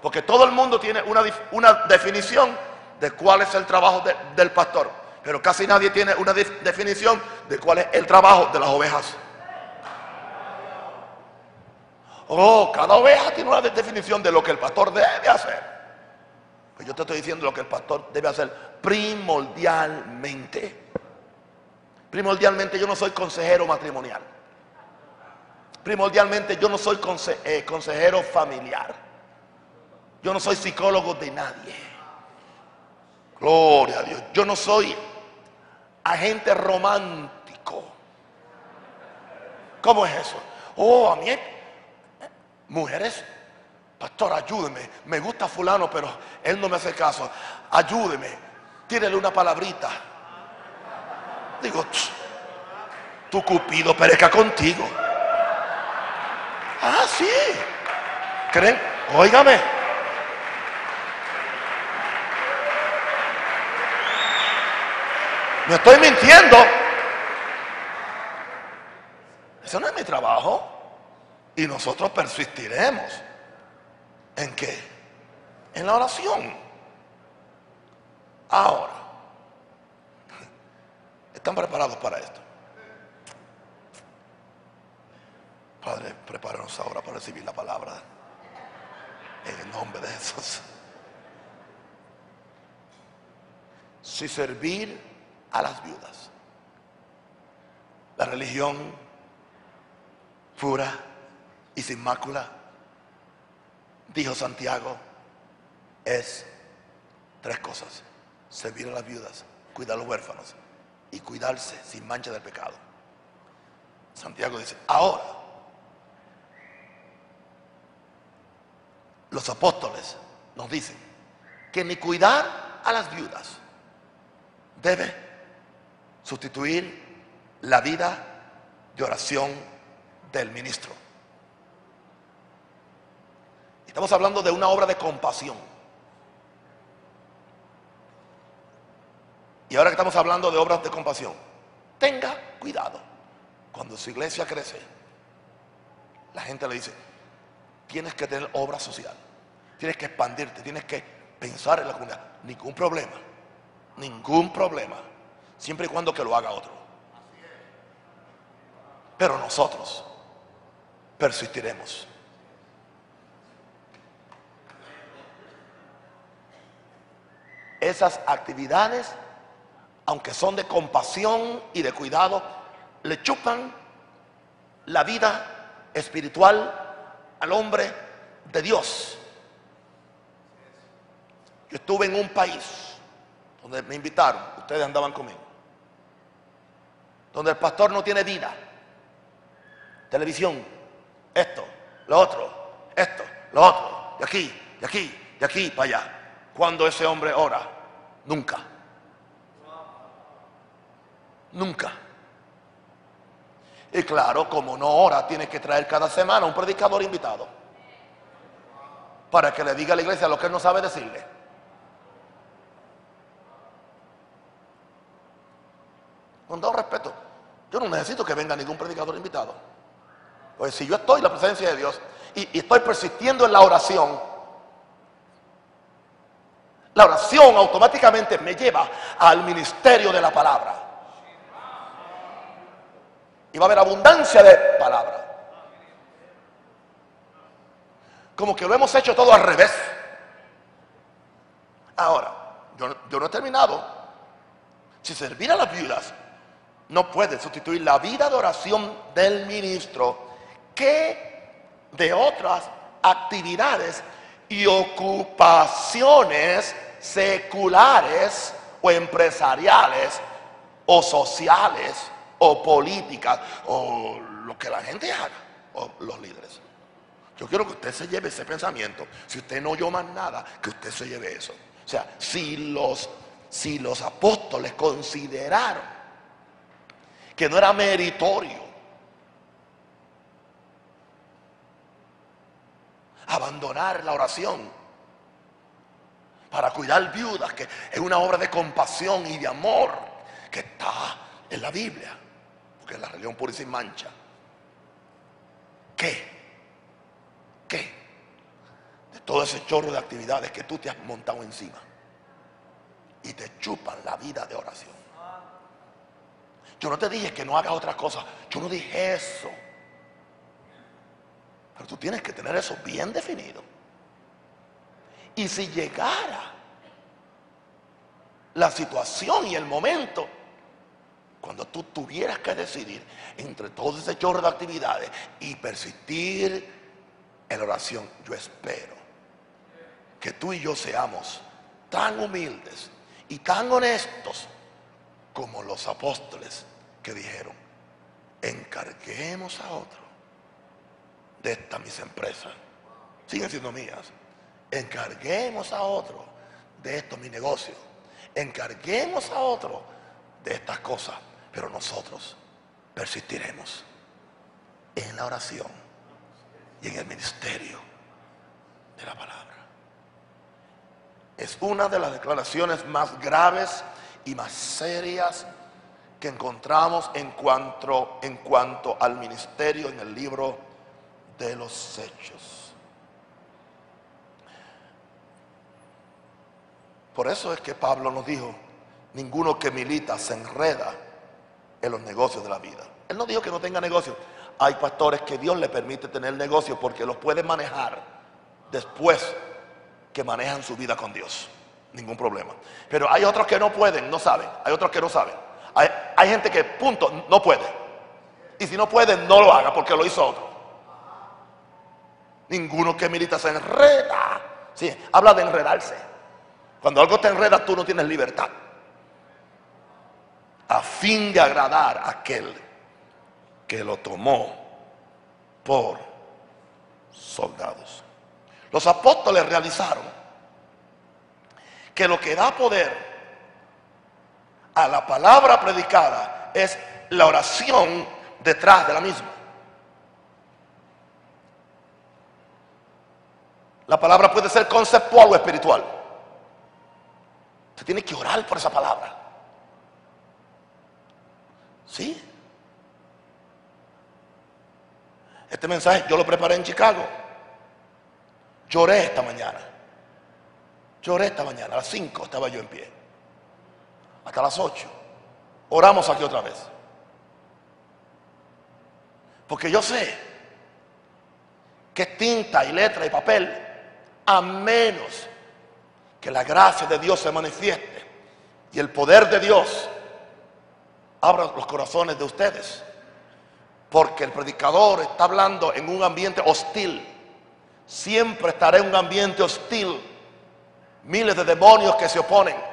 [SPEAKER 1] Porque todo el mundo tiene una, una definición de cuál es el trabajo del pastor. Pero casi nadie tiene una definición de cuál es el trabajo de las ovejas. Oh, cada oveja tiene una definición de lo que el pastor debe hacer. Pues yo te estoy diciendo lo que el pastor debe hacer primordialmente. Primordialmente yo no soy consejero matrimonial. Primordialmente yo no soy eh, consejero familiar. Yo no soy psicólogo de nadie. Gloria a Dios. Yo no soy agente romántico. ¿Cómo es eso? Oh, a mí, mujeres, pastor, ayúdeme. Me gusta fulano, pero él no me hace caso. Ayúdeme. Tírele una palabrita. Digo, tu cupido perezca contigo. Ah, sí. ¿Creen? Óigame. No estoy mintiendo. Eso no es mi trabajo. Y nosotros persistiremos. ¿En qué? En la oración. Ahora. ¿Están preparados para esto? Padre, prepáranos ahora para recibir la palabra. En el nombre de Jesús. Si servir a las viudas. La religión pura y sin mácula, dijo Santiago, es tres cosas. Servir a las viudas, cuidar a los huérfanos y cuidarse sin mancha del pecado. Santiago dice, ahora los apóstoles nos dicen que ni cuidar a las viudas debe sustituir la vida de oración del ministro. Estamos hablando de una obra de compasión. Y ahora que estamos hablando de obras de compasión, tenga cuidado. Cuando su iglesia crece, la gente le dice, tienes que tener obra social, tienes que expandirte, tienes que pensar en la comunidad. Ningún problema, ningún problema, siempre y cuando que lo haga otro. Pero nosotros persistiremos. Esas actividades, aunque son de compasión y de cuidado, le chupan la vida espiritual al hombre de Dios. Yo estuve en un país donde me invitaron, ustedes andaban conmigo, donde el pastor no tiene vida, televisión, esto, lo otro, esto, lo otro, de aquí, de aquí, de aquí para allá. Cuando ese hombre ora, nunca, nunca. Y claro, como no ora, tiene que traer cada semana un predicador invitado. Para que le diga a la iglesia lo que él no sabe decirle. Con todo respeto, yo no necesito que venga ningún predicador invitado. Pues si yo estoy en la presencia de Dios y, estoy persistiendo en la oración, la oración automáticamente me lleva al ministerio de la palabra. Y va a haber abundancia de palabra. Como que lo hemos hecho todo al revés. Ahora, yo no he terminado. Si servir a las viudas no puede sustituir la vida de oración del ministro, que de otras actividades y ocupaciones seculares o empresariales o sociales o políticas o lo que la gente haga o los líderes. Yo quiero que usted se lleve ese pensamiento. Si usted no oyó más nada, que usted se lleve eso. O sea, si los, si los apóstoles consideraron que no era meritorio abandonar la oración para cuidar viudas, que es una obra de compasión y de amor que está en la Biblia que la religión pura y sin mancha. ¿Qué? ¿Qué? De todo ese chorro de actividades que tú te has montado encima. Y te chupan la vida de oración. Yo no te dije que no hagas otras cosas. Yo no dije eso. Pero tú tienes que tener eso bien definido. Y si llegara la situación y el momento cuando tú tuvieras que decidir entre todo ese chorro de actividades y persistir en oración, yo espero que tú y yo seamos tan humildes y tan honestos como los apóstoles que dijeron, encarguemos a otro de estas mis empresas, siguen siendo mías, encarguemos a otro de estos mis negocios, encarguemos a otro de estas cosas pero nosotros persistiremos en la oración y en el ministerio de la palabra. Es una de las declaraciones más graves y más serias que encontramos en cuanto, en cuanto al ministerio en el libro de los hechos. Por eso es que Pablo nos dijo, ninguno que milita se enreda en los negocios de la vida. Él no dijo que no tenga negocios. Hay pastores que Dios le permite tener negocios porque los puede manejar después que manejan su vida con Dios. Ningún problema. Pero hay otros que no pueden, no saben. Hay otros que no saben. Hay, gente que, punto, no puede. Y si no puede, no lo haga porque lo hizo otro. Ninguno que milita se enreda. Sí, habla de enredarse. Cuando algo te enreda, tú no tienes libertad. A fin de agradar a aquel que lo tomó por soldados. Los apóstoles realizaron que lo que da poder a la palabra predicada es la oración detrás de la misma. La palabra puede ser conceptual o espiritual. Usted tiene que orar por esa palabra. ¿Sí? Este mensaje yo lo preparé en Chicago. Lloré esta mañana. Lloré esta mañana. A las 5 estaba yo en pie. Hasta las 8. Oramos aquí otra vez. Porque yo sé que tinta y letra y papel a menos que la gracia de Dios se manifieste y el poder de Dios abra los corazones de ustedes. Porque el predicador está hablando en un ambiente hostil. Siempre estará en un ambiente hostil. Miles de demonios que se oponen.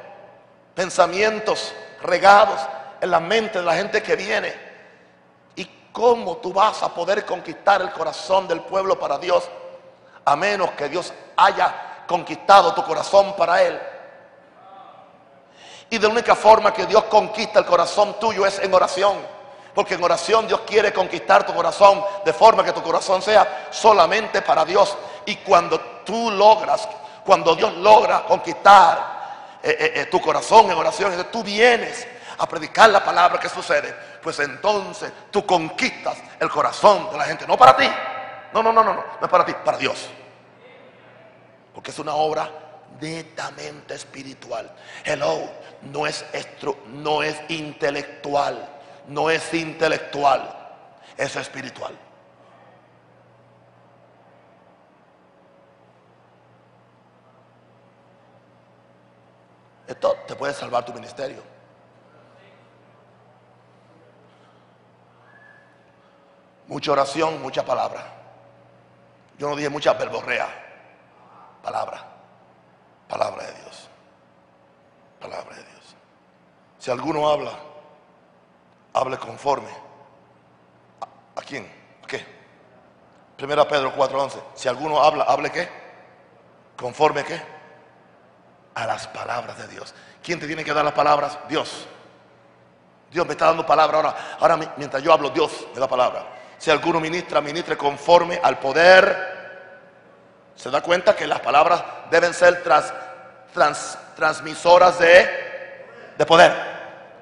[SPEAKER 1] Pensamientos regados en la mente de la gente que viene. ¿Y cómo tú vas a poder conquistar el corazón del pueblo para Dios? A menos que Dios haya conquistado tu corazón para Él. Y de la única forma que Dios conquista el corazón tuyo es en oración. Porque en oración Dios quiere conquistar tu corazón de forma que tu corazón sea solamente para Dios. Y cuando tú logras, cuando Dios logra conquistar eh, eh, eh, tu corazón en oración, entonces tú vienes a predicar la palabra que sucede, pues entonces tú conquistas el corazón de la gente. No para ti. No, no, no, no, no. No es para ti, para Dios. Porque es una obra netamente espiritual. Hello, no es, no es intelectual, no es intelectual, es espiritual. Esto te puede salvar tu ministerio. Mucha oración, mucha palabra. Yo no dije mucha verborrea. Palabra. Palabra de Dios. Palabra de Dios. Si alguno habla, hable conforme. ¿A, quién? ¿A qué? Primera Pedro 4:11. Si alguno habla, hable qué? Conforme qué? A las palabras de Dios. ¿Quién te tiene que dar las palabras? Dios. Dios me está dando palabra ahora. Ahora mientras yo hablo, Dios me da palabra. Si alguno ministra, ministre conforme al poder se da cuenta que las palabras deben ser transmisoras de, de poder.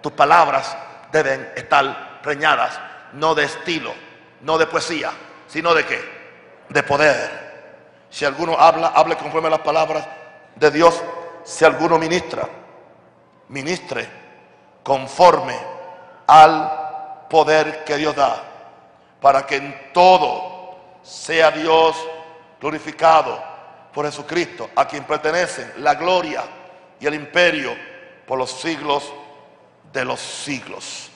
[SPEAKER 1] Tus palabras deben estar preñadas, no de estilo, no de poesía, sino de qué? De poder. Si alguno habla, hable conforme a las palabras de Dios. Si alguno ministra, ministre conforme al poder que Dios da, para que en todo sea Dios glorificado por Jesucristo, a quien pertenecen la gloria y el imperio por los siglos de los siglos.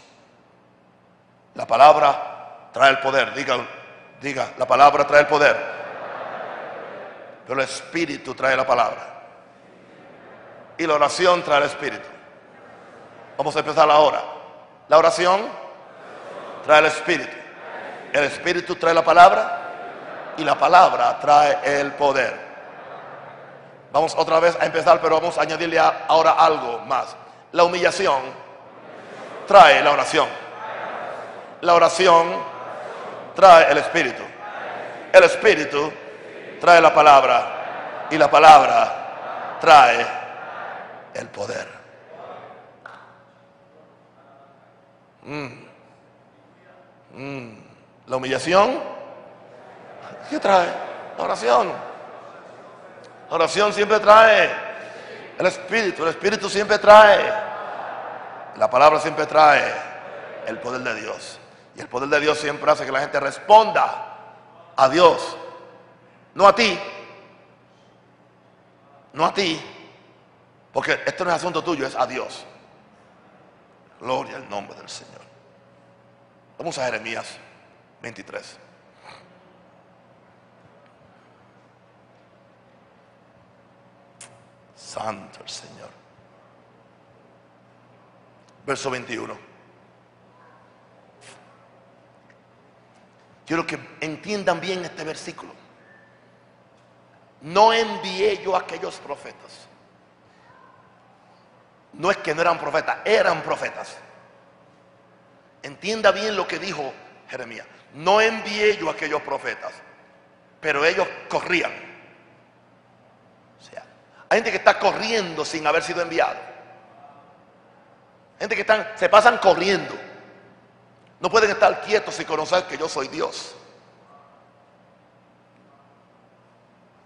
[SPEAKER 1] La palabra trae el poder, diga, diga, la palabra trae el poder, pero el Espíritu trae la palabra. Y la oración trae el Espíritu. Vamos a empezar ahora. La oración trae el Espíritu. El Espíritu trae la palabra y la palabra trae el poder. Vamos otra vez a empezar, pero vamos a añadirle ahora algo más. La humillación trae la oración. La oración trae el espíritu. El espíritu trae la palabra y la palabra trae el poder. Mm. Mm. La humillación ¿Qué trae? La oración. La oración siempre trae el Espíritu. El Espíritu siempre trae. La palabra siempre trae el poder de Dios. Y el poder de Dios siempre hace que la gente responda a Dios. No a ti. No a ti. Porque esto no es asunto tuyo, es a Dios. Gloria al nombre del Señor. Vamos a Jeremías 23. Santo el Señor. Verso 21. Quiero que entiendan bien este versículo. No envié yo a aquellos profetas. No es que no eran profetas, eran profetas. Entienda bien lo que dijo Jeremías. No envié yo a aquellos profetas, pero ellos corrían. Hay gente que está corriendo sin haber sido enviado. Gente que están, se pasan corriendo. No pueden estar quietos y conocer que yo soy Dios.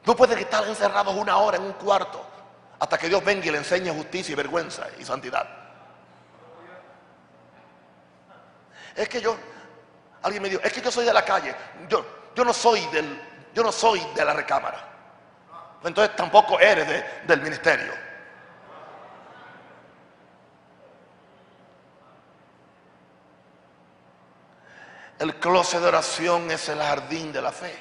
[SPEAKER 1] No pueden estar encerrados una hora en un cuarto hasta que Dios venga y le enseñe justicia y vergüenza y santidad. Es que yo, alguien me dijo, es que yo soy de la calle. Yo, yo no soy del, yo no soy de la recámara entonces tampoco eres del ministerio. El closet de oración es el jardín de la fe.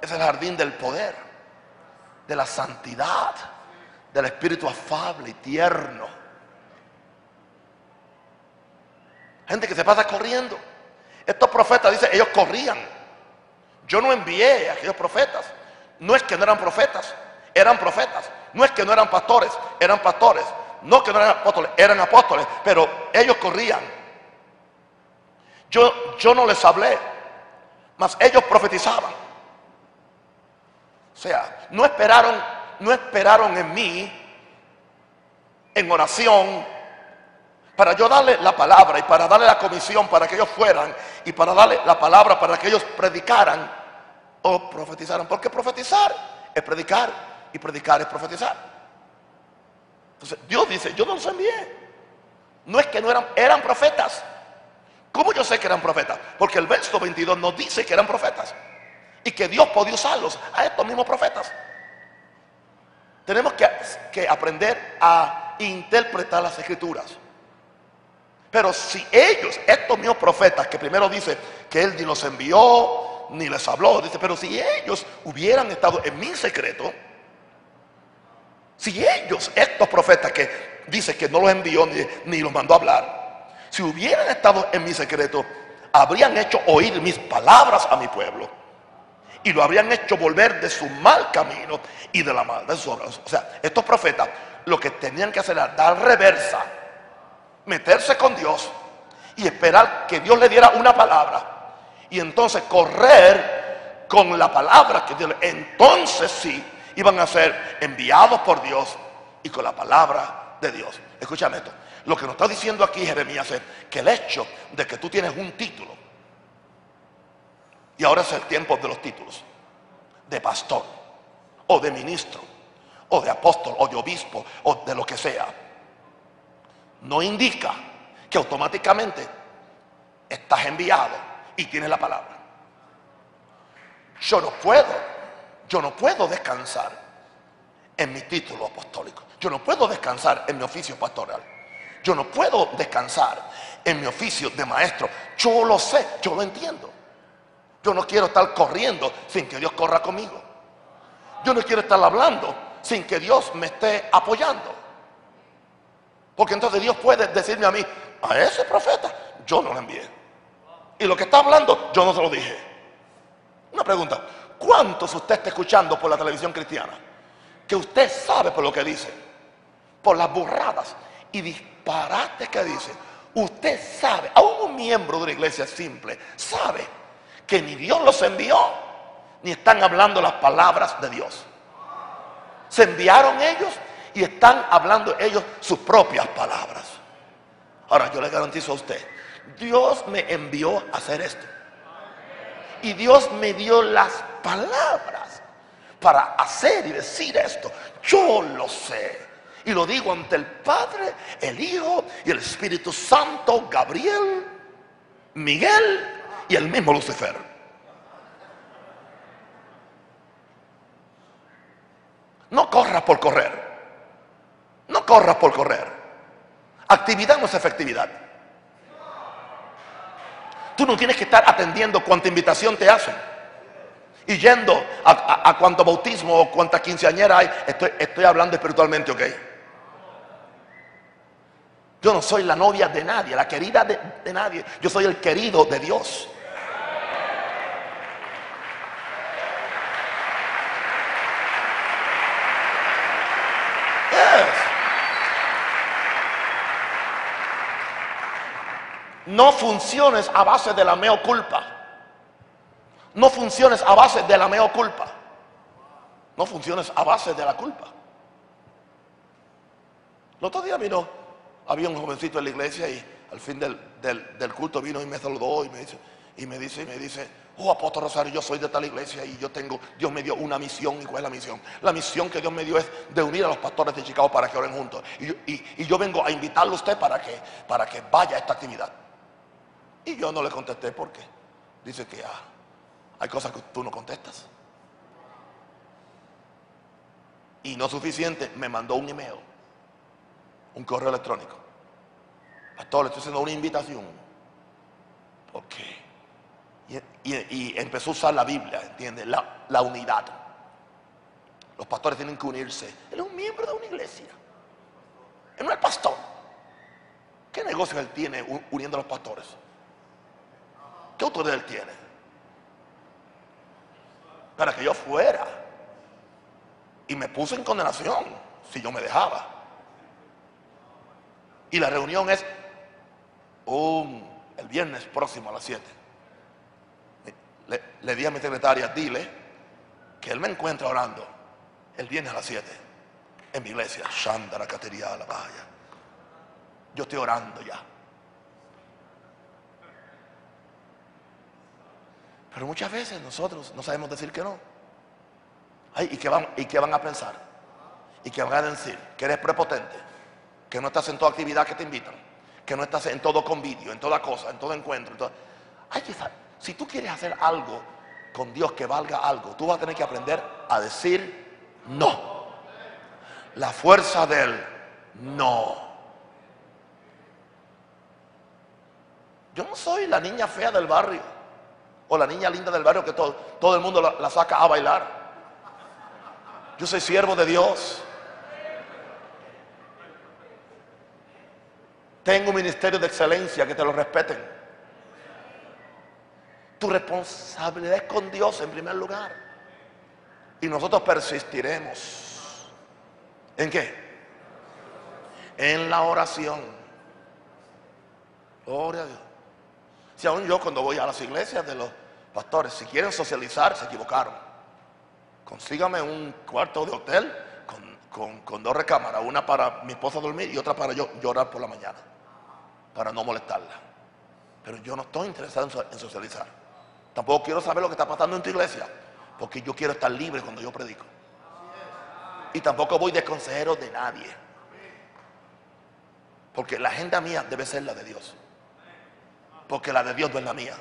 [SPEAKER 1] Es el jardín del poder, de la santidad, del espíritu afable y tierno. Gente que se pasa corriendo. Estos profetas dicen, ellos corrían. Yo no envié a aquellos profetas. No es que no eran profetas, eran profetas. No es que no eran pastores, eran pastores. No que no eran apóstoles, eran apóstoles. Pero ellos corrían. Yo, yo no les hablé, mas ellos profetizaban. O sea, no esperaron, no esperaron en mí, en oración, para yo darle la palabra y para darle la comisión para que ellos fueran y para darle la palabra para que ellos predicaran o profetizaron. Porque profetizar es predicar y predicar es profetizar. Entonces Dios dice, yo no los envié. No es que no eran, eran profetas. ¿Cómo yo sé que eran profetas? Porque el verso 22 nos dice que eran profetas. Y que Dios podía usarlos a estos mismos profetas. Tenemos que, aprender a interpretar las escrituras. Pero si ellos, estos mismos profetas, que primero dice que Él ni los envió, ni les habló. Dice, pero si ellos hubieran estado en mi secreto, si ellos, estos profetas que dice que no los envió ni, ni los mandó a hablar, si hubieran estado en mi secreto, habrían hecho oír mis palabras a mi pueblo y lo habrían hecho volver de su mal camino y de la maldad de sus obras. O sea, estos profetas lo que tenían que hacer era dar reversa, meterse con Dios y esperar que Dios le diera una palabra y entonces correr con la palabra que Dios entonces sí iban a ser enviados por Dios y con la palabra de Dios. Escúchame esto. Lo que nos está diciendo aquí Jeremías es que el hecho de que tú tienes un título, y ahora es el tiempo de los títulos, de pastor, o de ministro, o de apóstol, o de obispo, o de lo que sea, no indica que automáticamente estás enviado y tiene la palabra. Yo no puedo, yo no puedo descansar en mi título apostólico. Yo no puedo descansar en mi oficio pastoral. Yo no puedo descansar en mi oficio de maestro. Yo lo sé, yo lo entiendo. Yo no quiero estar corriendo sin que Dios corra conmigo. Yo no quiero estar hablando sin que Dios me esté apoyando. Porque entonces Dios puede decirme a mí, a ese profeta, yo no lo envié. Y lo que está hablando, yo no se lo dije. Una pregunta, ¿cuántos usted está escuchando por la televisión cristiana? Que usted sabe por lo que dice, por las burradas y disparates que dice. Usted sabe, aún un miembro de una iglesia simple, sabe que ni Dios los envió, ni están hablando las palabras de Dios. Se enviaron ellos y están hablando ellos sus propias palabras. Ahora yo le garantizo a usted Dios me envió a hacer esto. Y Dios me dio las palabras para hacer y decir esto. Yo lo sé. Y lo digo ante el Padre, el Hijo y el Espíritu Santo, Gabriel, Miguel y el mismo Lucifer. No corras por correr. No corras por correr. Actividad no es efectividad. Tú no tienes que estar atendiendo cuánta invitación te hacen. Y yendo a, cuánto bautismo o cuánta quinceañera hay. Estoy, estoy hablando espiritualmente, ¿ok? Yo no soy la novia de nadie, la querida de nadie. Yo soy el querido de Dios. No funciones a base de la meo culpa. No funciones a base de la meo culpa. No funciones a base de la culpa. El otro día vino, había un jovencito en la iglesia y al fin del, culto vino y me saludó y me dice, y me dice, y me dice, oh apóstol Rosario, yo soy de tal iglesia y yo tengo, Dios me dio una misión. ¿Y cuál es la misión? La misión que Dios me dio es de unir a los pastores de Chicago para que oren juntos. Y yo, vengo a invitarlo a usted para que, para que vaya a esta actividad. Y yo no le contesté porque dice que ah, hay cosas que tú no contestas. Y no suficiente, me mandó un email, un correo electrónico. Pastor, le estoy haciendo una invitación. ¿Por? Y, empezó a usar la Biblia, ¿entiendes? La, la, unidad. Los pastores tienen que unirse. Él es un miembro de una iglesia. Él no es pastor. ¿Qué negocio él tiene uniendo a los pastores? ¿Qué autoridad él tiene? Para que yo fuera. Y me puse en condenación si yo me dejaba. Y la reunión es el viernes próximo a las 7. Le, di a mi secretaria, dile que él me encuentra orando el viernes a las 7 en mi iglesia. Shandara Catería la. Yo estoy orando ya. Pero muchas veces nosotros no sabemos decir que no. ¿y, qué van, ¿Y qué van a pensar? ¿Y qué van a decir? Que eres prepotente, que no estás en toda actividad que te invitan, que no estás en todo convivio, en toda cosa, en todo encuentro. Hay que si tú quieres hacer algo con Dios que valga algo, tú vas a tener que aprender a decir no. La fuerza del no. Yo no soy la niña fea del barrio. O la niña linda del barrio que todo, todo el mundo la, saca a bailar. Yo soy siervo de Dios. Tengo un ministerio de excelencia que te lo respeten. Tu responsabilidad es con Dios en primer lugar. Y nosotros persistiremos. ¿En qué? En la oración. Gloria a Dios. Si aún yo cuando voy a las iglesias de los pastores, si quieren socializar, se equivocaron. Consígame un cuarto de hotel con, dos recámaras, una para mi esposa dormir y otra para yo llorar por la mañana, para no molestarla. Pero yo no estoy interesado en socializar. Tampoco quiero saber lo que está pasando en tu iglesia, porque yo quiero estar libre cuando yo predico. Y tampoco voy de consejero de nadie. Porque la agenda mía debe ser la de Dios porque la de Dios no es la mía.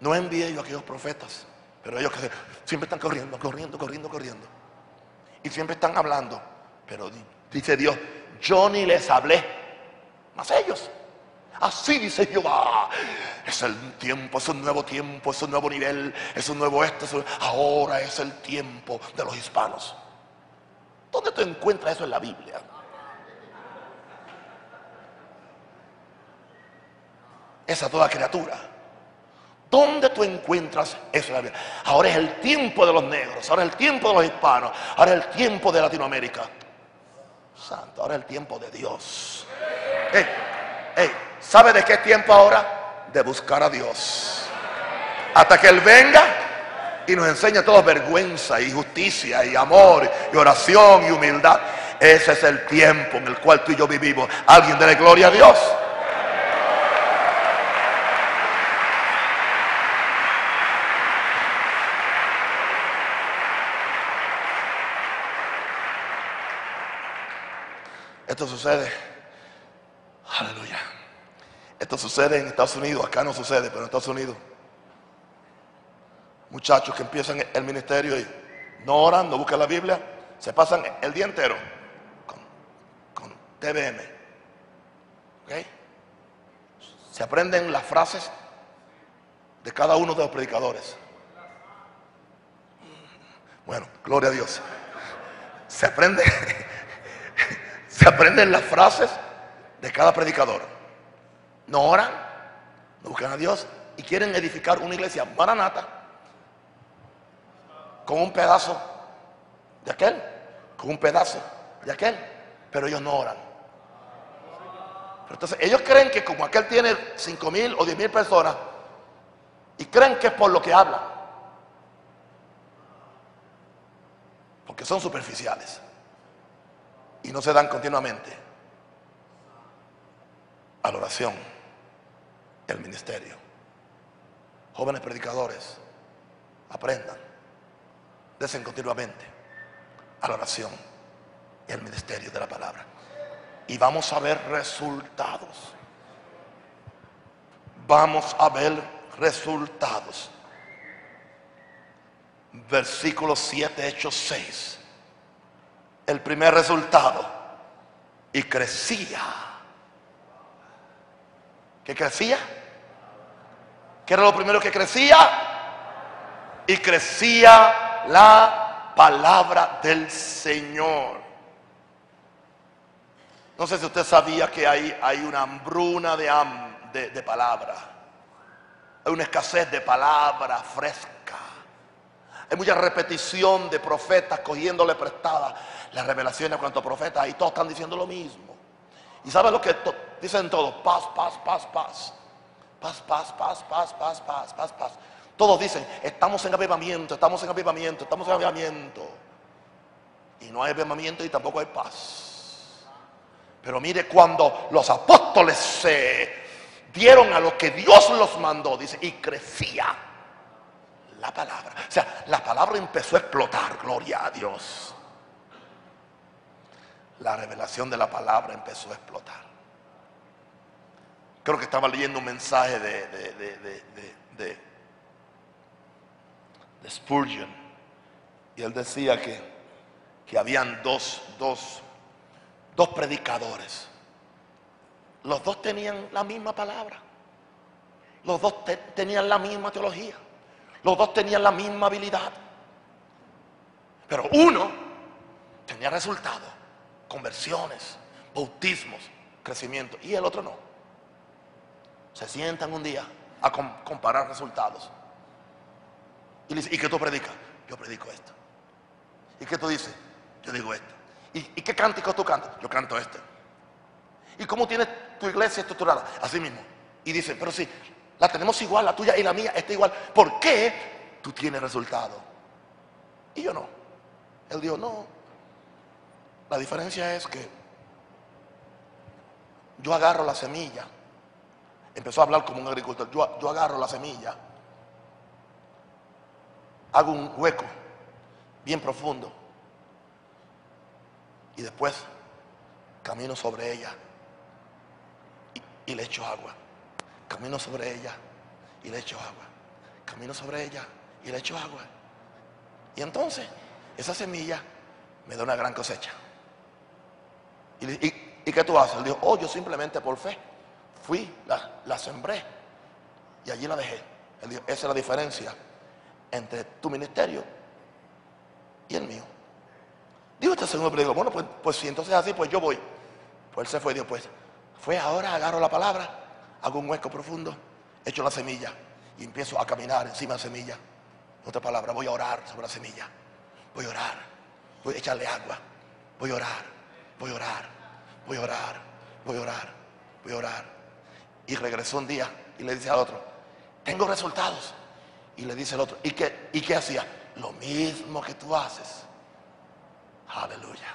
[SPEAKER 1] No envié yo a aquellos profetas, pero ellos que siempre están corriendo, corriendo, corriendo, corriendo. Y siempre están hablando. Pero dice Dios, yo ni les hablé, más ellos. Así dice Jehová. Es el tiempo, es un nuevo tiempo, es un nuevo nivel, es un nuevo esto. Ahora es el tiempo de los hispanos. ¿Dónde tú encuentras eso en la Biblia? Esa toda criatura. ¿Dónde tú encuentras eso en la Biblia? Ahora es el tiempo de los negros, ahora es el tiempo de los hispanos, ahora es el tiempo de Latinoamérica. Santo, ahora es el tiempo de Dios. ¿Sabe de qué tiempo ahora? De buscar a Dios. Hasta que Él venga y nos enseña toda vergüenza y justicia y amor y oración y humildad. Ese es el tiempo en el cual tú y yo vivimos. Alguien de la gloria a Dios. Esto sucede. Aleluya. Esto sucede en Estados Unidos. Acá no sucede, pero en Estados Unidos muchachos que empiezan el ministerio y no oran, no buscan la Biblia, se pasan el día entero con, con. ¿Ok? Se aprenden las frases de cada uno de los predicadores. Bueno, gloria a Dios. Se aprende, se aprenden las frases de cada predicador. No oran, no buscan a Dios y quieren edificar una iglesia maranata con un pedazo de aquel, con un pedazo de aquel, pero ellos no oran. entonces ellos creen que como aquel tiene cinco mil o diez mil personas y creen que es por lo que habla, porque son superficiales y no se dan continuamente a la oración, el ministerio. Jóvenes predicadores, aprendan, desen continuamente a la oración y al ministerio de la palabra. Y vamos a ver resultados. Vamos a ver resultados. Versículo 7, Hechos 6. El primer resultado. Y crecía. ¿Qué crecía? ¿Qué era lo primero que crecía? Y crecía la palabra del Señor. No sé si usted sabía que hay, hay una hambruna de, de, de palabra. Hay una escasez de palabra fresca. Hay mucha repetición de profetas cogiéndole prestada las revelaciones cuanto profetas y todos están diciendo lo mismo. ¿Y sabe lo que dicen todos? Paz, paz, paz, paz. Paz, paz, paz, paz, paz, paz, paz, paz. Todos dicen, estamos en avivamiento, estamos en avivamiento, estamos en avivamiento. Y no hay avivamiento y tampoco hay paz. Pero mire, cuando los apóstoles se dieron a lo que Dios los mandó, dice, y crecía la palabra. O sea, la palabra empezó a explotar, gloria a Dios. La revelación de la palabra empezó a explotar. Creo que estaba leyendo un mensaje de, de, Spurgeon. Y él decía que, que habían dos, dos, dos predicadores. Los dos tenían la misma palabra. Los dos tenían la misma teología. Los dos tenían la misma habilidad. Pero uno tenía resultados, conversiones, bautismos, crecimiento. Y el otro no. Se sientan un día a comparar resultados. Y ¿y qué tú predicas? Yo predico esto. ¿Y qué tú dices? Yo digo esto. ¿Y, qué cántico tú cantas? Yo canto esto. ¿Y cómo tienes tu iglesia estructurada? Así mismo. Y dice, pero si la tenemos igual, la tuya y la mía está igual. ¿Por qué tú tienes resultado? Y yo no. Él dijo, no. La diferencia es que yo agarro la semilla empezó a hablar como un agricultor. Yo, agarro la semilla, hago un hueco bien profundo y después camino sobre ella y, le echo agua. Camino sobre ella y le echo agua. Camino sobre ella y le echo agua. Y entonces esa semilla me da una gran cosecha. ¿Y, qué tú haces? Él dijo, oh, yo simplemente por fe fui, la, sembré y allí la dejé. esa es la diferencia entre tu ministerio y el mío. Digo este segundo digo, bueno, pues, pues si entonces así, pues yo voy. Pues él se fue y dijo, pues fue ahora, agarro la palabra, hago un hueco profundo, echo la semilla y empiezo a caminar encima de la semilla. Otra palabra, voy a orar sobre la semilla. Voy a orar, voy a echarle agua, voy a orar, voy a orar, voy a orar, voy a orar, voy a orar. Y regresó un día y le dice al otro, tengo resultados. Y le dice el otro, ¿y qué, ¿y qué hacía? Lo mismo que tú haces. Aleluya.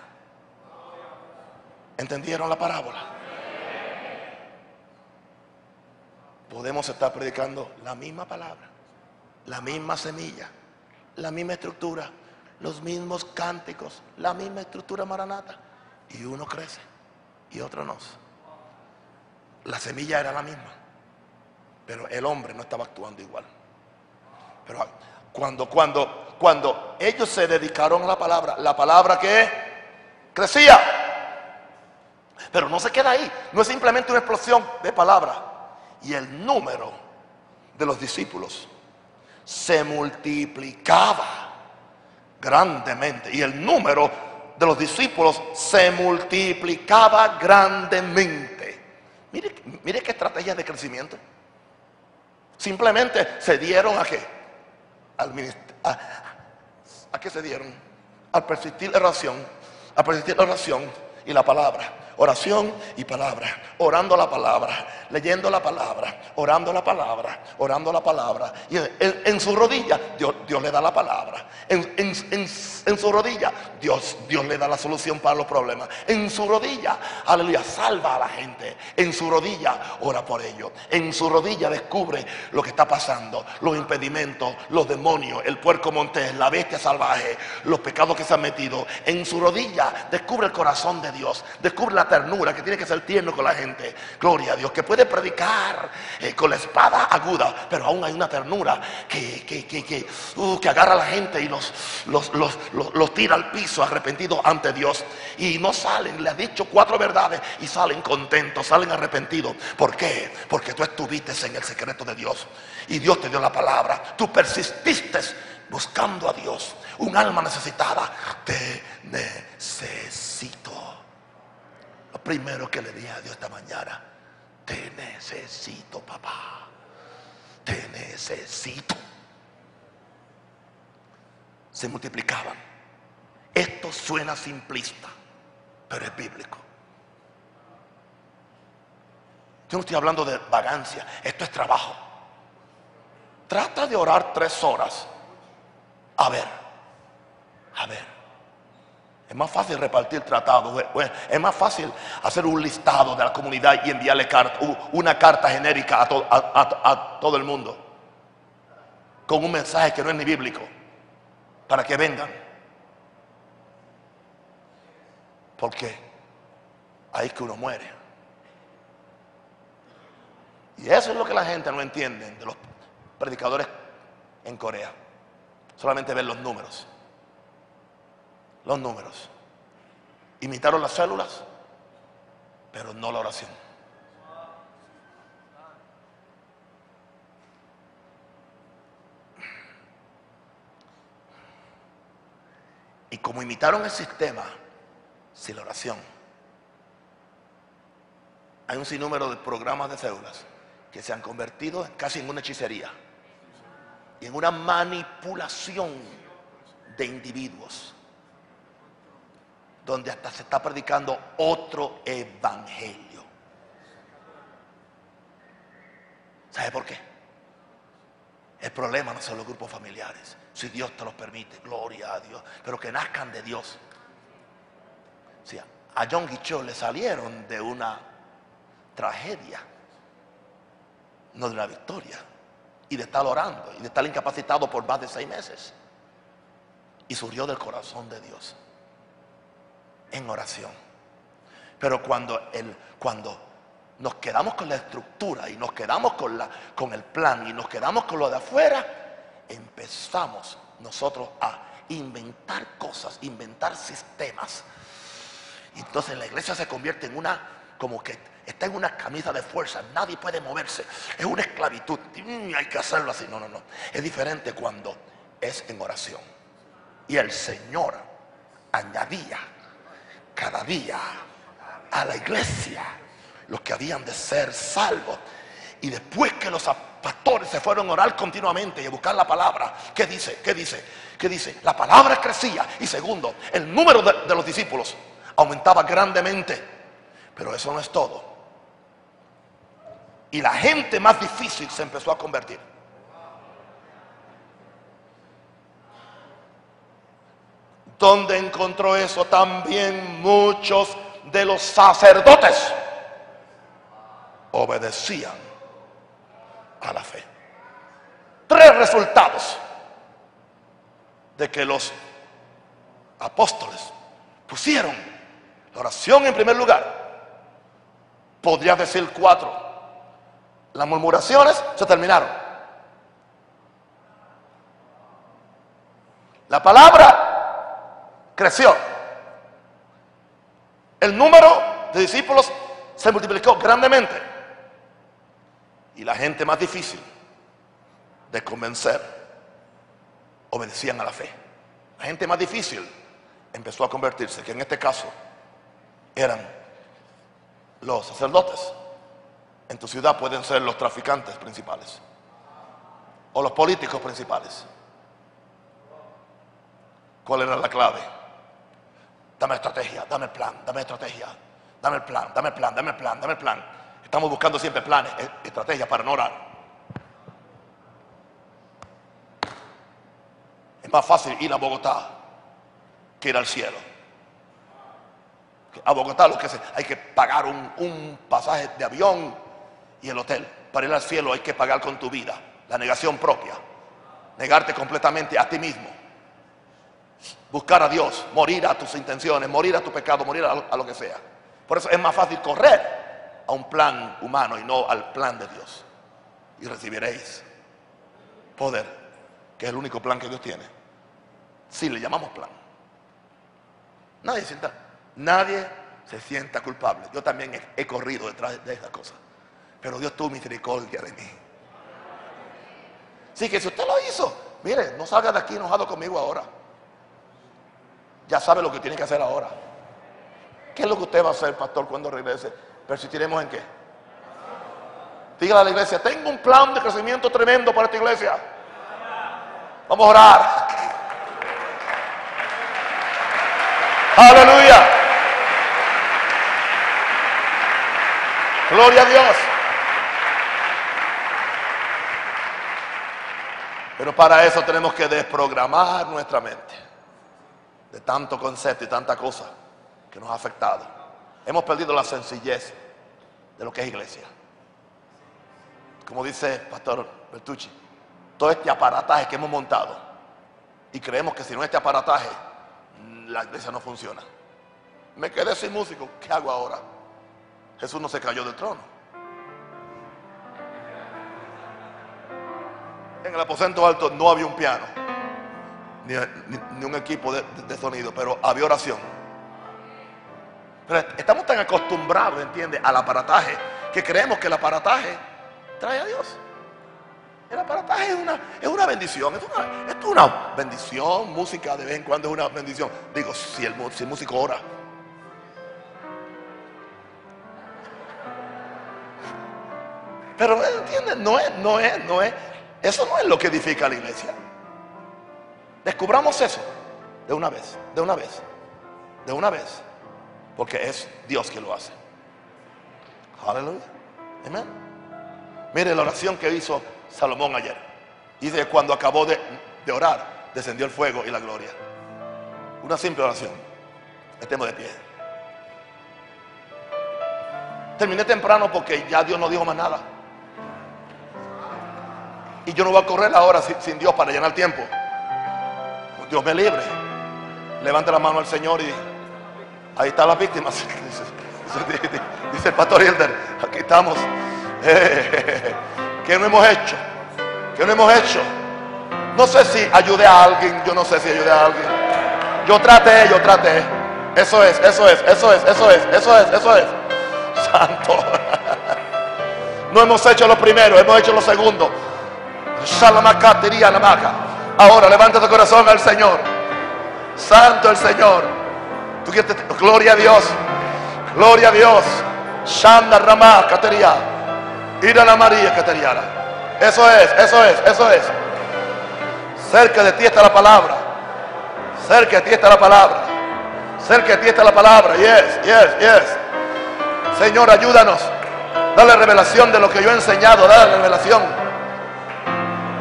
[SPEAKER 1] ¿Entendieron la parábola? Podemos estar predicando la misma palabra, la misma semilla, la misma estructura, los mismos cánticos, la misma estructura maranata. Y uno crece y otro no. La semilla era la misma, pero el hombre no estaba actuando igual. Pero cuando, cuando, cuando ellos se dedicaron a la palabra, la palabra que crecía. Pero no se queda ahí. No es simplemente una explosión de palabra. Y el número de los discípulos se multiplicaba grandemente. Y el número de los discípulos se multiplicaba grandemente. Mire, mire qué estrategia de crecimiento. Simplemente se dieron a qué? Al a, ¿A qué se dieron? Al persistir la oración, a persistir la oración y la palabra oración y palabra, orando la palabra, leyendo la palabra, orando la palabra, orando la palabra. Y en, su rodilla Dios, Dios, le da la palabra. En, su rodilla Dios, Dios le da la solución para los problemas. En su rodilla, aleluya, salva a la gente. En su rodilla ora por ellos. En su rodilla descubre lo que está pasando, los impedimentos, los demonios, el puerco montés, la bestia salvaje, los pecados que se han metido. En su rodilla descubre el corazón de Dios, descubre la ternura, que tiene que ser tierno con la gente. Gloria a Dios, que puede predicar eh, con la espada aguda, pero aún hay una ternura que, que, que, que, uh, agarra a la gente y los, los, los, los, tira al piso arrepentidos ante Dios. Y no salen, le ha dicho cuatro verdades y salen contentos, salen arrepentidos. ¿Por qué? Porque tú estuviste en el secreto de Dios y Dios te dio la palabra. Tú persististe buscando a Dios. Un alma necesitada. Te necesito primero que le dije a Dios esta mañana, te necesito, papá. Te necesito. Se multiplicaban. Esto suena simplista, pero es bíblico. Yo no estoy hablando de vagancia, esto es trabajo. Trata de orar tres horas. A ver, a ver. Es más fácil repartir tratados. Es más fácil hacer un listado de la comunidad y enviarle una carta genérica a, todo el mundo. Con un mensaje que no es ni bíblico. Para que vengan. Porque ahí es que uno muere. Y eso es lo que la gente no entiende de los predicadores en Corea. Solamente ven los números los números. Imitaron las células, pero no la oración. Y como imitaron el sistema sin la oración, hay un sinnúmero de programas de células que se han convertido casi en una hechicería y en una manipulación de individuos donde hasta se está predicando otro evangelio. ¿Sabe por qué? El problema no son los grupos familiares. Si Dios te los permite, gloria a Dios. Pero que nazcan de Dios. O a John Guichot le salieron de una tragedia, no de una victoria. Y de estar orando y de estar incapacitado por más de seis meses. Y surgió del corazón de Dios en oración. Pero cuando, el, cuando nos quedamos con la estructura y nos quedamos con, la, con el plan y nos quedamos con lo de afuera, empezamos nosotros a inventar cosas, inventar sistemas. Entonces la iglesia se convierte en una, como que está en una camisa de fuerza, nadie puede moverse, es una esclavitud, mm, hay que hacerlo así, no, no, no, es diferente cuando es en oración. Y el Señor añadía cada día a la iglesia los que habían de ser salvos. Y después que los pastores se fueron a orar continuamente y a buscar la palabra, ¿qué dice? ¿Qué dice? ¿Qué dice? La palabra crecía. Y segundo, el número de, de los discípulos aumentaba grandemente. Pero eso no es todo. Y la gente más difícil se empezó a convertir. Donde encontró eso también muchos de los sacerdotes obedecían a la fe. Tres resultados de que los apóstoles pusieron la oración en primer lugar. Podría decir cuatro. Las murmuraciones se terminaron. La palabra creció. El número de discípulos se multiplicó grandemente. Y la gente más difícil de convencer obedecían a la fe. La gente más difícil empezó a convertirse, que en este caso eran los sacerdotes. En tu ciudad pueden ser los traficantes principales o los políticos principales. ¿Cuál era la clave? Dame estrategia, dame plan, dame estrategia, dame el plan, dame el plan, dame el plan, dame el plan. Estamos buscando siempre planes, e- estrategias para no orar. Es más fácil ir a Bogotá que ir al cielo. A Bogotá lo que se, hay que pagar un, un pasaje de avión y el hotel. Para ir al cielo hay que pagar con tu vida, la negación propia, negarte completamente a ti mismo, buscar a Dios, morir a tus intenciones, morir a tu pecado, morir a, lo- que sea. Por eso es más fácil correr a un plan humano y no al plan de Dios. Y recibiréis poder, que es el único plan que Dios tiene. Si le llamamos plan. Nadie sienta, nadie se sienta culpable. Yo también he, he corrido detrás de esa cosa. Pero Dios tuvo misericordia de mí. Así que si usted lo hizo, mire, no salga de aquí enojado conmigo ahora. Ya sabe lo que tiene que hacer ahora. ¿Qué es lo que usted va a hacer, pastor, cuando regrese? Persistiremos en qué? Dígale a la iglesia, tengo un plan de crecimiento tremendo para esta iglesia. Vamos a orar. Aleluya. Gloria a Dios. Pero para eso tenemos que desprogramar nuestra mente de tanto concepto y tanta cosa que nos ha afectado. Hemos perdido la sencillez de lo que es iglesia. Como dice Pastor Bertucci, todo este aparataje que hemos montado y creemos que si no este aparataje, la iglesia no funciona. Me quedé sin músico, ¿qué hago ahora? Jesús no se cayó del trono. En el aposento alto no había un piano, ni, un equipo de, sonido, pero había oración. Pero estamos tan acostumbrados, ¿entiende?, al aparataje, que creemos que el aparataje trae a Dios. El aparataje es una, es una bendición, es una, es una bendición, música de vez en cuando es una bendición. Digo, si el, si el músico ora. Pero entiende, no es, no es, no es, eso no es lo que edifica la iglesia. Descubramos eso de una vez, de una vez, de una vez, porque es Dios que lo hace. Aleluya. Amén. Mire la oración que hizo Salomón ayer. Dice cuando acabó de, de orar, descendió el fuego y la gloria. Una simple oración. Estemos de pie. Terminé temprano porque ya Dios no dijo más nada. Y yo no voy a correr ahora sin, sin Dios para llenar tiempo. Dios me libre. Levante la mano al Señor y ahí están las víctimas. Dice, el pastor Hilder, aquí estamos. Eh, ¿Qué no hemos hecho? ¿Qué no hemos hecho? No sé si ayudé a alguien, yo no sé si ayudé a alguien. Yo traté, yo traté. Eso es, eso es, eso es, eso es, eso es, eso es. Santo. No hemos hecho lo primero, hemos hecho lo segundo. Shalamakatería la maca. Ahora levanta tu corazón al Señor. Santo el Señor. Tú gloria a Dios. Gloria a Dios. Shanda Ramá Catería. Ir a la María Cateriana. Eso es, eso es, eso es. Cerca de ti está la palabra. Cerca de ti está la palabra. Cerca de ti está la palabra. Yes, yes, yes. Señor, ayúdanos. Dale revelación de lo que yo he enseñado. Dale revelación.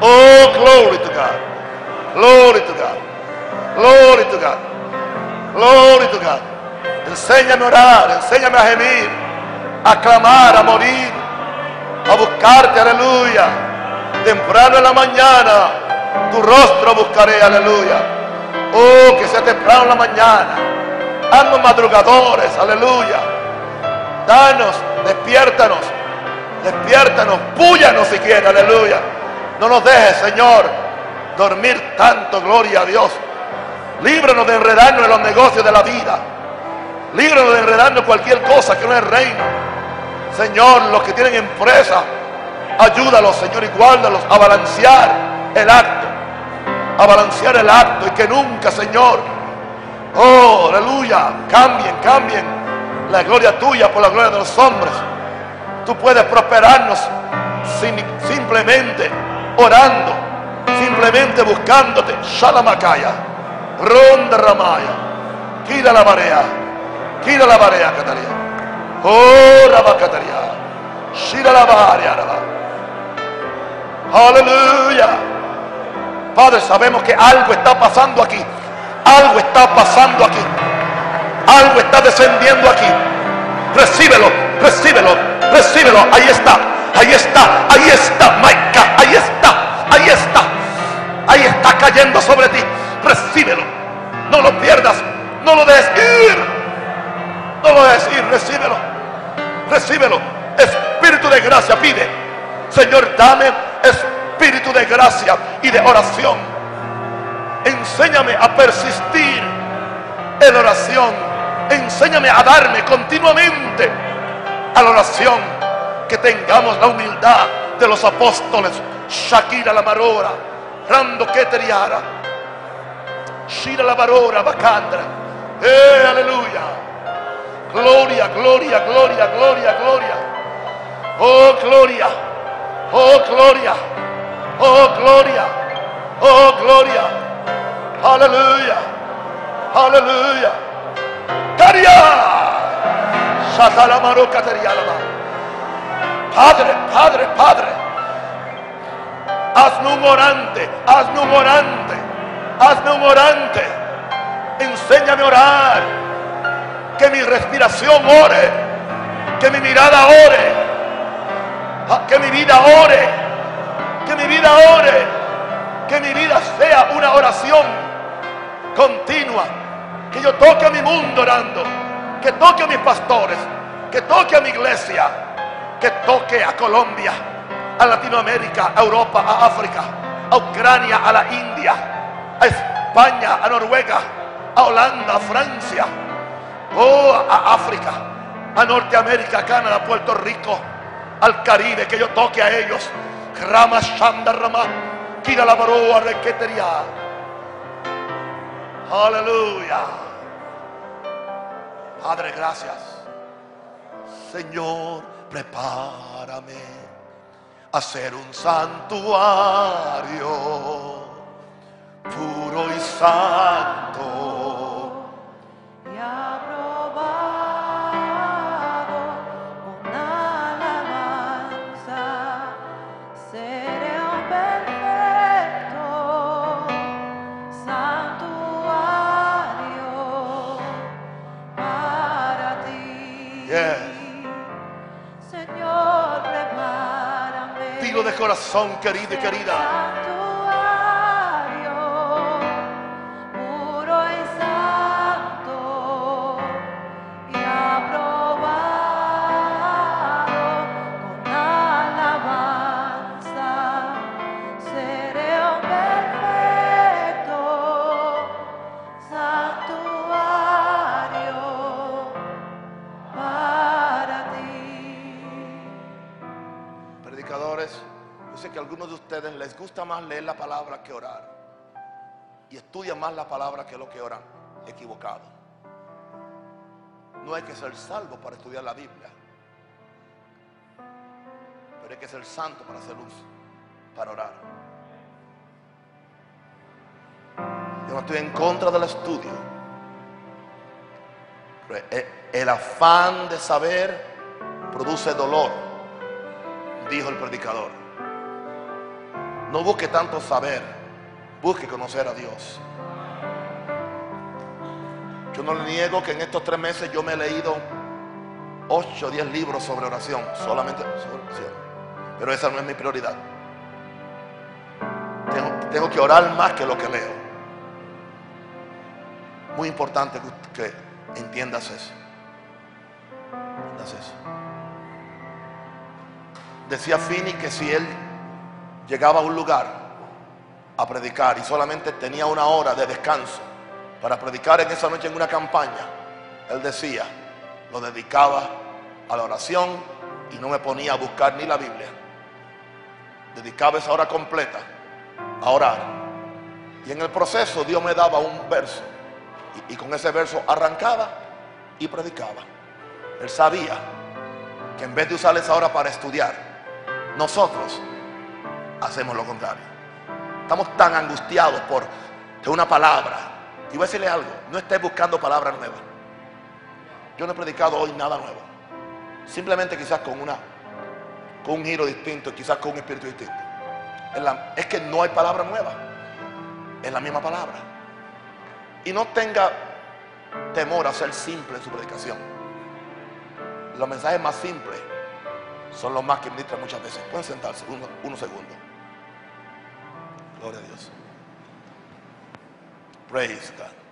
[SPEAKER 1] Oh, glory to God. Glory to God. Glory to God. Glory to God. Enséñame a orar, enséñame a gemir, a clamar, a morir, a buscarte, aleluya. Temprano en la mañana, tu rostro buscaré, aleluya. Oh, que sea temprano en la mañana. Haznos madrugadores, aleluya. Danos, despiértanos, despiértanos, púyanos si quieres, aleluya. No nos dejes, Señor, dormir tanto, gloria a Dios. Líbranos de enredarnos en los negocios de la vida. Líbranos de enredarnos en cualquier cosa que no es reino. Señor, los que tienen empresa, ayúdalos, Señor, y guárdalos a balancear el acto. A balancear el acto y que nunca, Señor, oh, aleluya, cambien, cambien la gloria tuya por la gloria de los hombres. Tú puedes prosperarnos simplemente orando, simplemente buscándote. Shalamakaya, Ronda Ramaya, Kira la marea, Kira la marea, Cataria. Oh, Rabacataria, Shira la Aleluya. Padre, sabemos que algo está pasando aquí. Algo está pasando aquí. Algo está descendiendo aquí. Recíbelo, recíbelo, recíbelo. Ahí está, ahí está, ahí está, Maika, ahí está, ahí está. Ahí está cayendo sobre ti. Recíbelo. No lo pierdas. No lo dejes ir. No lo dejes ir. Recíbelo. Recíbelo. Espíritu de gracia pide. Señor, dame espíritu de gracia y de oración. Enséñame a persistir en oración. Enséñame a darme continuamente a la oración. Que tengamos la humildad de los apóstoles. Shakira la marora. Rando keteriara. Shira la marora bacandra. Eh, aleluya. Gloria, gloria, gloria, gloria, gloria. Oh, gloria. Oh, gloria. Oh, gloria. Oh, gloria. Aleluya. Aleluya. Caria. Satalamaro Caterialama. Padre, Padre, Padre. Hazme un orante, hazme un orante, hazme un orante. Enséñame a orar. Que mi respiración ore. Que mi mirada ore. Que mi vida ore. Que mi vida ore. Que mi vida sea una oración continua. Que yo toque a mi mundo orando. Que toque a mis pastores. Que toque a mi iglesia. Que toque a Colombia. A Latinoamérica, a Europa, a África. A Ucrania, a la India. A España, a Noruega. A Holanda, a Francia. Oh, a África. A Norteamérica, a Canadá, a Puerto Rico. Al Caribe. Que yo toque a ellos. Rama Shanda Rama. Kira la baroa requetería. Aleluya. Padre, gracias. Señor, prepárame a ser un santuario puro y santo. Corazón, querido y querida. Les gusta más leer la palabra que orar. Y estudian más la palabra que lo que oran. Equivocado. No hay que ser salvo para estudiar la Biblia. Pero hay que ser santo para hacer uso, para orar. Yo no estoy en contra del estudio. El- el afán de saber produce dolor dijo el predicador. No busque tanto saber, busque conocer a Dios. Yo no le niego que en estos tres meses yo me he leído 8 o 10 libros sobre oración, solamente sobre oración. Pero esa no es mi prioridad. Tengo, tengo que orar más que lo que leo. Muy importante que, que entiendas eso. Entiendas eso. Decía Fini que si él llegaba a un lugar a predicar y solamente tenía una hora de descanso, para predicar en esa noche en una campaña, él decía, lo dedicaba a la oración y no me ponía a buscar ni la Biblia. Dedicaba esa hora completa a orar. Y en el proceso Dios me daba un verso. Y, con ese verso arrancaba y predicaba. Él sabía que en vez de usar esa hora para estudiar, nosotros hacemos lo contrario. Estamos tan angustiados por una palabra. Y voy a decirle algo, no estés buscando palabras nuevas. Yo no he predicado hoy nada nuevo. Simplemente quizás con una con un giro distinto, quizás con un espíritu distinto. Es, que no hay palabra nueva. Es la misma palabra. Y no tenga temor a ser simple en su predicación. Los mensajes más simples son los más que ministran muchas veces. Pueden sentarse uno, unos segundos. Gloria a Dios. Praise God.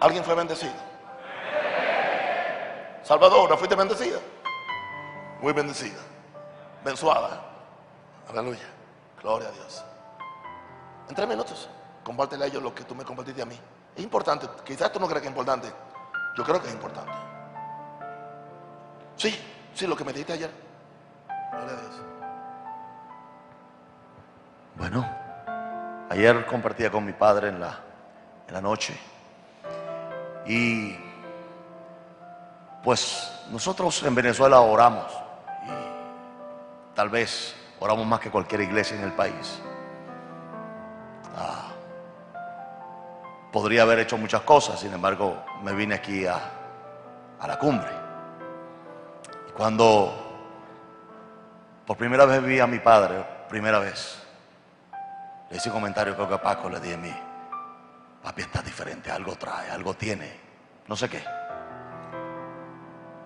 [SPEAKER 1] ¿Alguien fue bendecido? Salvador, ¿no fuiste bendecida? Muy bendecida. Benzuada. Aleluya. Gloria a Dios. En tres minutos, compártele a ellos lo que tú me compartiste a mí. Es importante. Quizás tú no creas que es importante. Yo creo que es importante. Sí, sí, lo que me dijiste ayer. Gloria a Dios.
[SPEAKER 2] Bueno, ayer compartía con mi padre en la, en la noche. Y pues nosotros en Venezuela oramos. Y tal vez oramos más que cualquier iglesia en el país. Ah, podría haber hecho muchas cosas, sin embargo, me vine aquí a, a la cumbre. Y cuando por primera vez vi a mi padre, primera vez, le un comentario, creo que a Paco le dije a mí, papi está diferente, algo trae, algo tiene, no sé qué.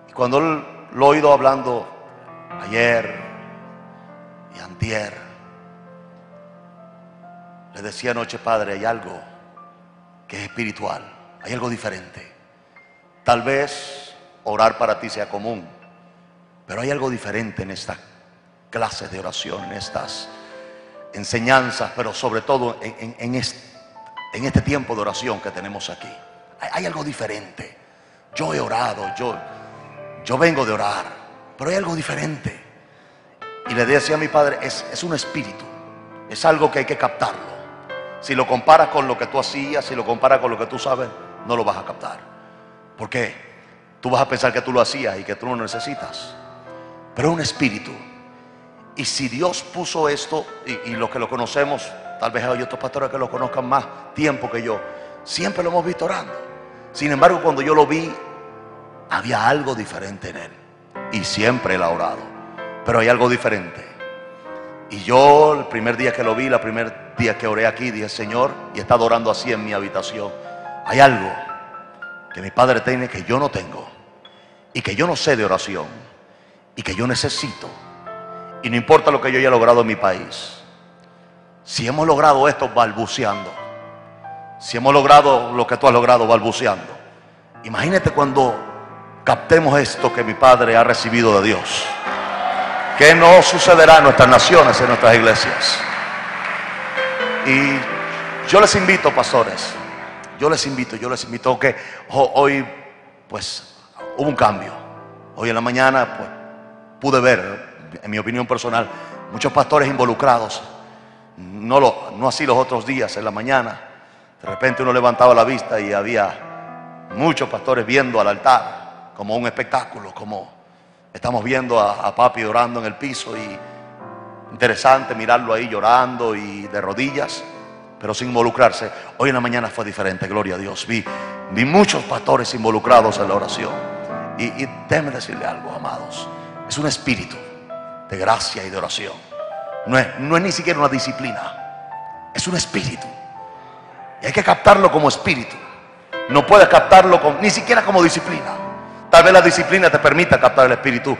[SPEAKER 2] Y cuando lo he oído hablando ayer y antier, le decía anoche, padre, hay algo que es espiritual, hay algo diferente. Tal vez orar para ti sea común, pero hay algo diferente en esta clase de oración, en estas enseñanzas, pero sobre todo en, en- en este, tiempo de oración que tenemos aquí. Hay, hay algo diferente. Yo he orado, yo, yo vengo de orar, pero hay algo diferente. Y le decía a mi padre, es, es un espíritu, es algo que hay que captarlo. Si lo comparas con lo que tú hacías, si lo comparas con lo que tú sabes, no lo vas a captar. ¿Por qué? Tú vas a pensar que tú lo hacías y que tú no necesitas. Pero es un espíritu. Y si Dios puso esto, y, los que lo conocemos, tal vez hay otros pastores que lo conozcan más tiempo que yo, siempre lo hemos visto orando. Sin embargo, cuando yo lo vi, había algo diferente en él. Y siempre él ha orado. Pero hay algo diferente. Y yo el primer día que lo vi, el primer día que oré aquí, dije, Señor, y he estado orando así en mi habitación. Hay algo que mi padre tiene que yo no tengo. Y que yo no sé de oración. Y que yo necesito. Y no importa lo que yo haya logrado en mi país. Si hemos logrado esto balbuceando. Si hemos logrado lo que tú has logrado balbuceando. Imagínate cuando captemos esto que mi Padre ha recibido de Dios. ¿Qué no sucederá en nuestras naciones, en nuestras iglesias? Y yo les invito, pastores. Yo les invito, yo les invito que ho- hoy, pues, hubo un cambio. Hoy en la mañana, pues, pude ver, en mi opinión personal, muchos pastores involucrados. No, lo, no así los otros días, en la mañana. De repente uno levantaba la vista y había muchos pastores viendo al altar como un espectáculo, como estamos viendo a, papi orando en el piso y interesante mirarlo ahí llorando y de rodillas, pero sin involucrarse. Hoy en la mañana fue diferente, gloria a Dios. Vi, vi muchos pastores involucrados en la oración. Y, y déjenme decirle algo, amados. Es un espíritu de gracia y de oración. No es, no es ni siquiera una disciplina. Es un espíritu. Y hay que captarlo como espíritu. No puedes captarlo con- ni siquiera como disciplina. Tal vez la disciplina te permita captar el espíritu,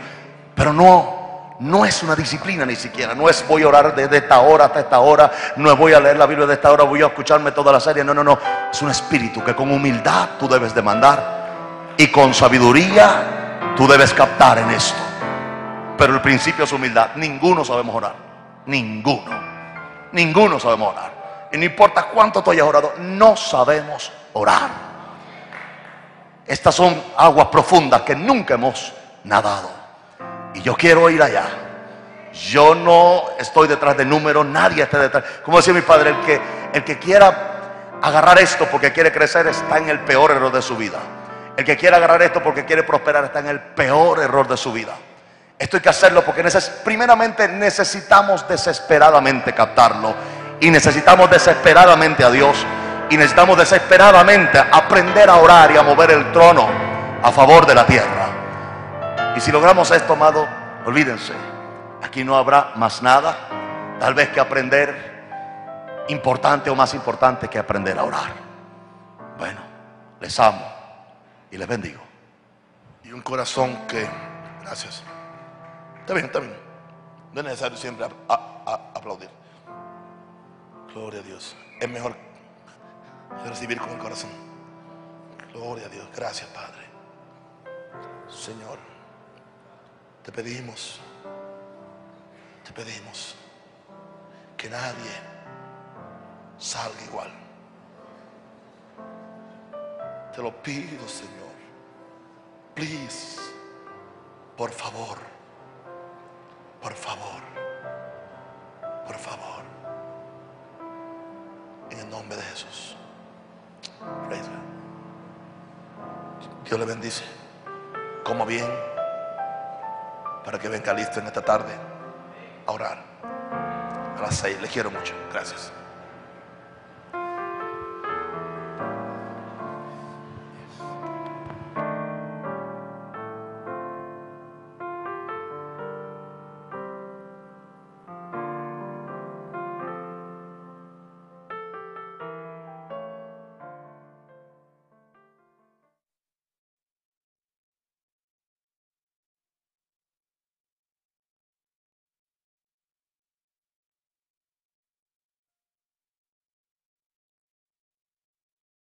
[SPEAKER 2] pero no, no es una disciplina ni siquiera. No es voy a orar desde esta hora hasta esta hora. No es voy a leer la Biblia de esta hora, voy a escucharme toda la serie. No, no, no. Es un espíritu que con humildad tú debes demandar y con sabiduría tú debes captar en esto. Pero el principio es humildad. Ninguno sabemos orar. Ninguno. Ninguno sabemos orar. Y no importa cuánto tú hayas orado, no sabemos orar. Estas son aguas profundas que nunca hemos nadado. Y yo quiero ir allá. Yo no estoy detrás de números, nadie está detrás. Como decía mi padre, el que, el que quiera agarrar esto porque quiere crecer está en el peor error de su vida. El que quiere agarrar esto porque quiere prosperar está en el peor error de su vida. Esto hay que hacerlo porque primeramente necesitamos desesperadamente captarlo y necesitamos desesperadamente a Dios y necesitamos desesperadamente aprender a orar y a mover el trono a favor de la tierra. Y si logramos esto, amado, olvídense, aquí no habrá más nada, tal vez que aprender importante o más importante que aprender a orar. Bueno, les amo y les bendigo.
[SPEAKER 1] Y un corazón que, gracias. Está bien, está bien. No es necesario siempre aplaudir. Gloria a Dios. Es mejor recibir con el corazón. Gloria a Dios. Gracias, Padre. Señor, te pedimos, te pedimos que nadie salga igual. Te lo pido, Señor. Please, por favor, por favor, por favor, en el nombre de Jesús. Dios le bendice. Como bien, para que venga listo en esta tarde a orar. A las seis. Le quiero mucho. Gracias.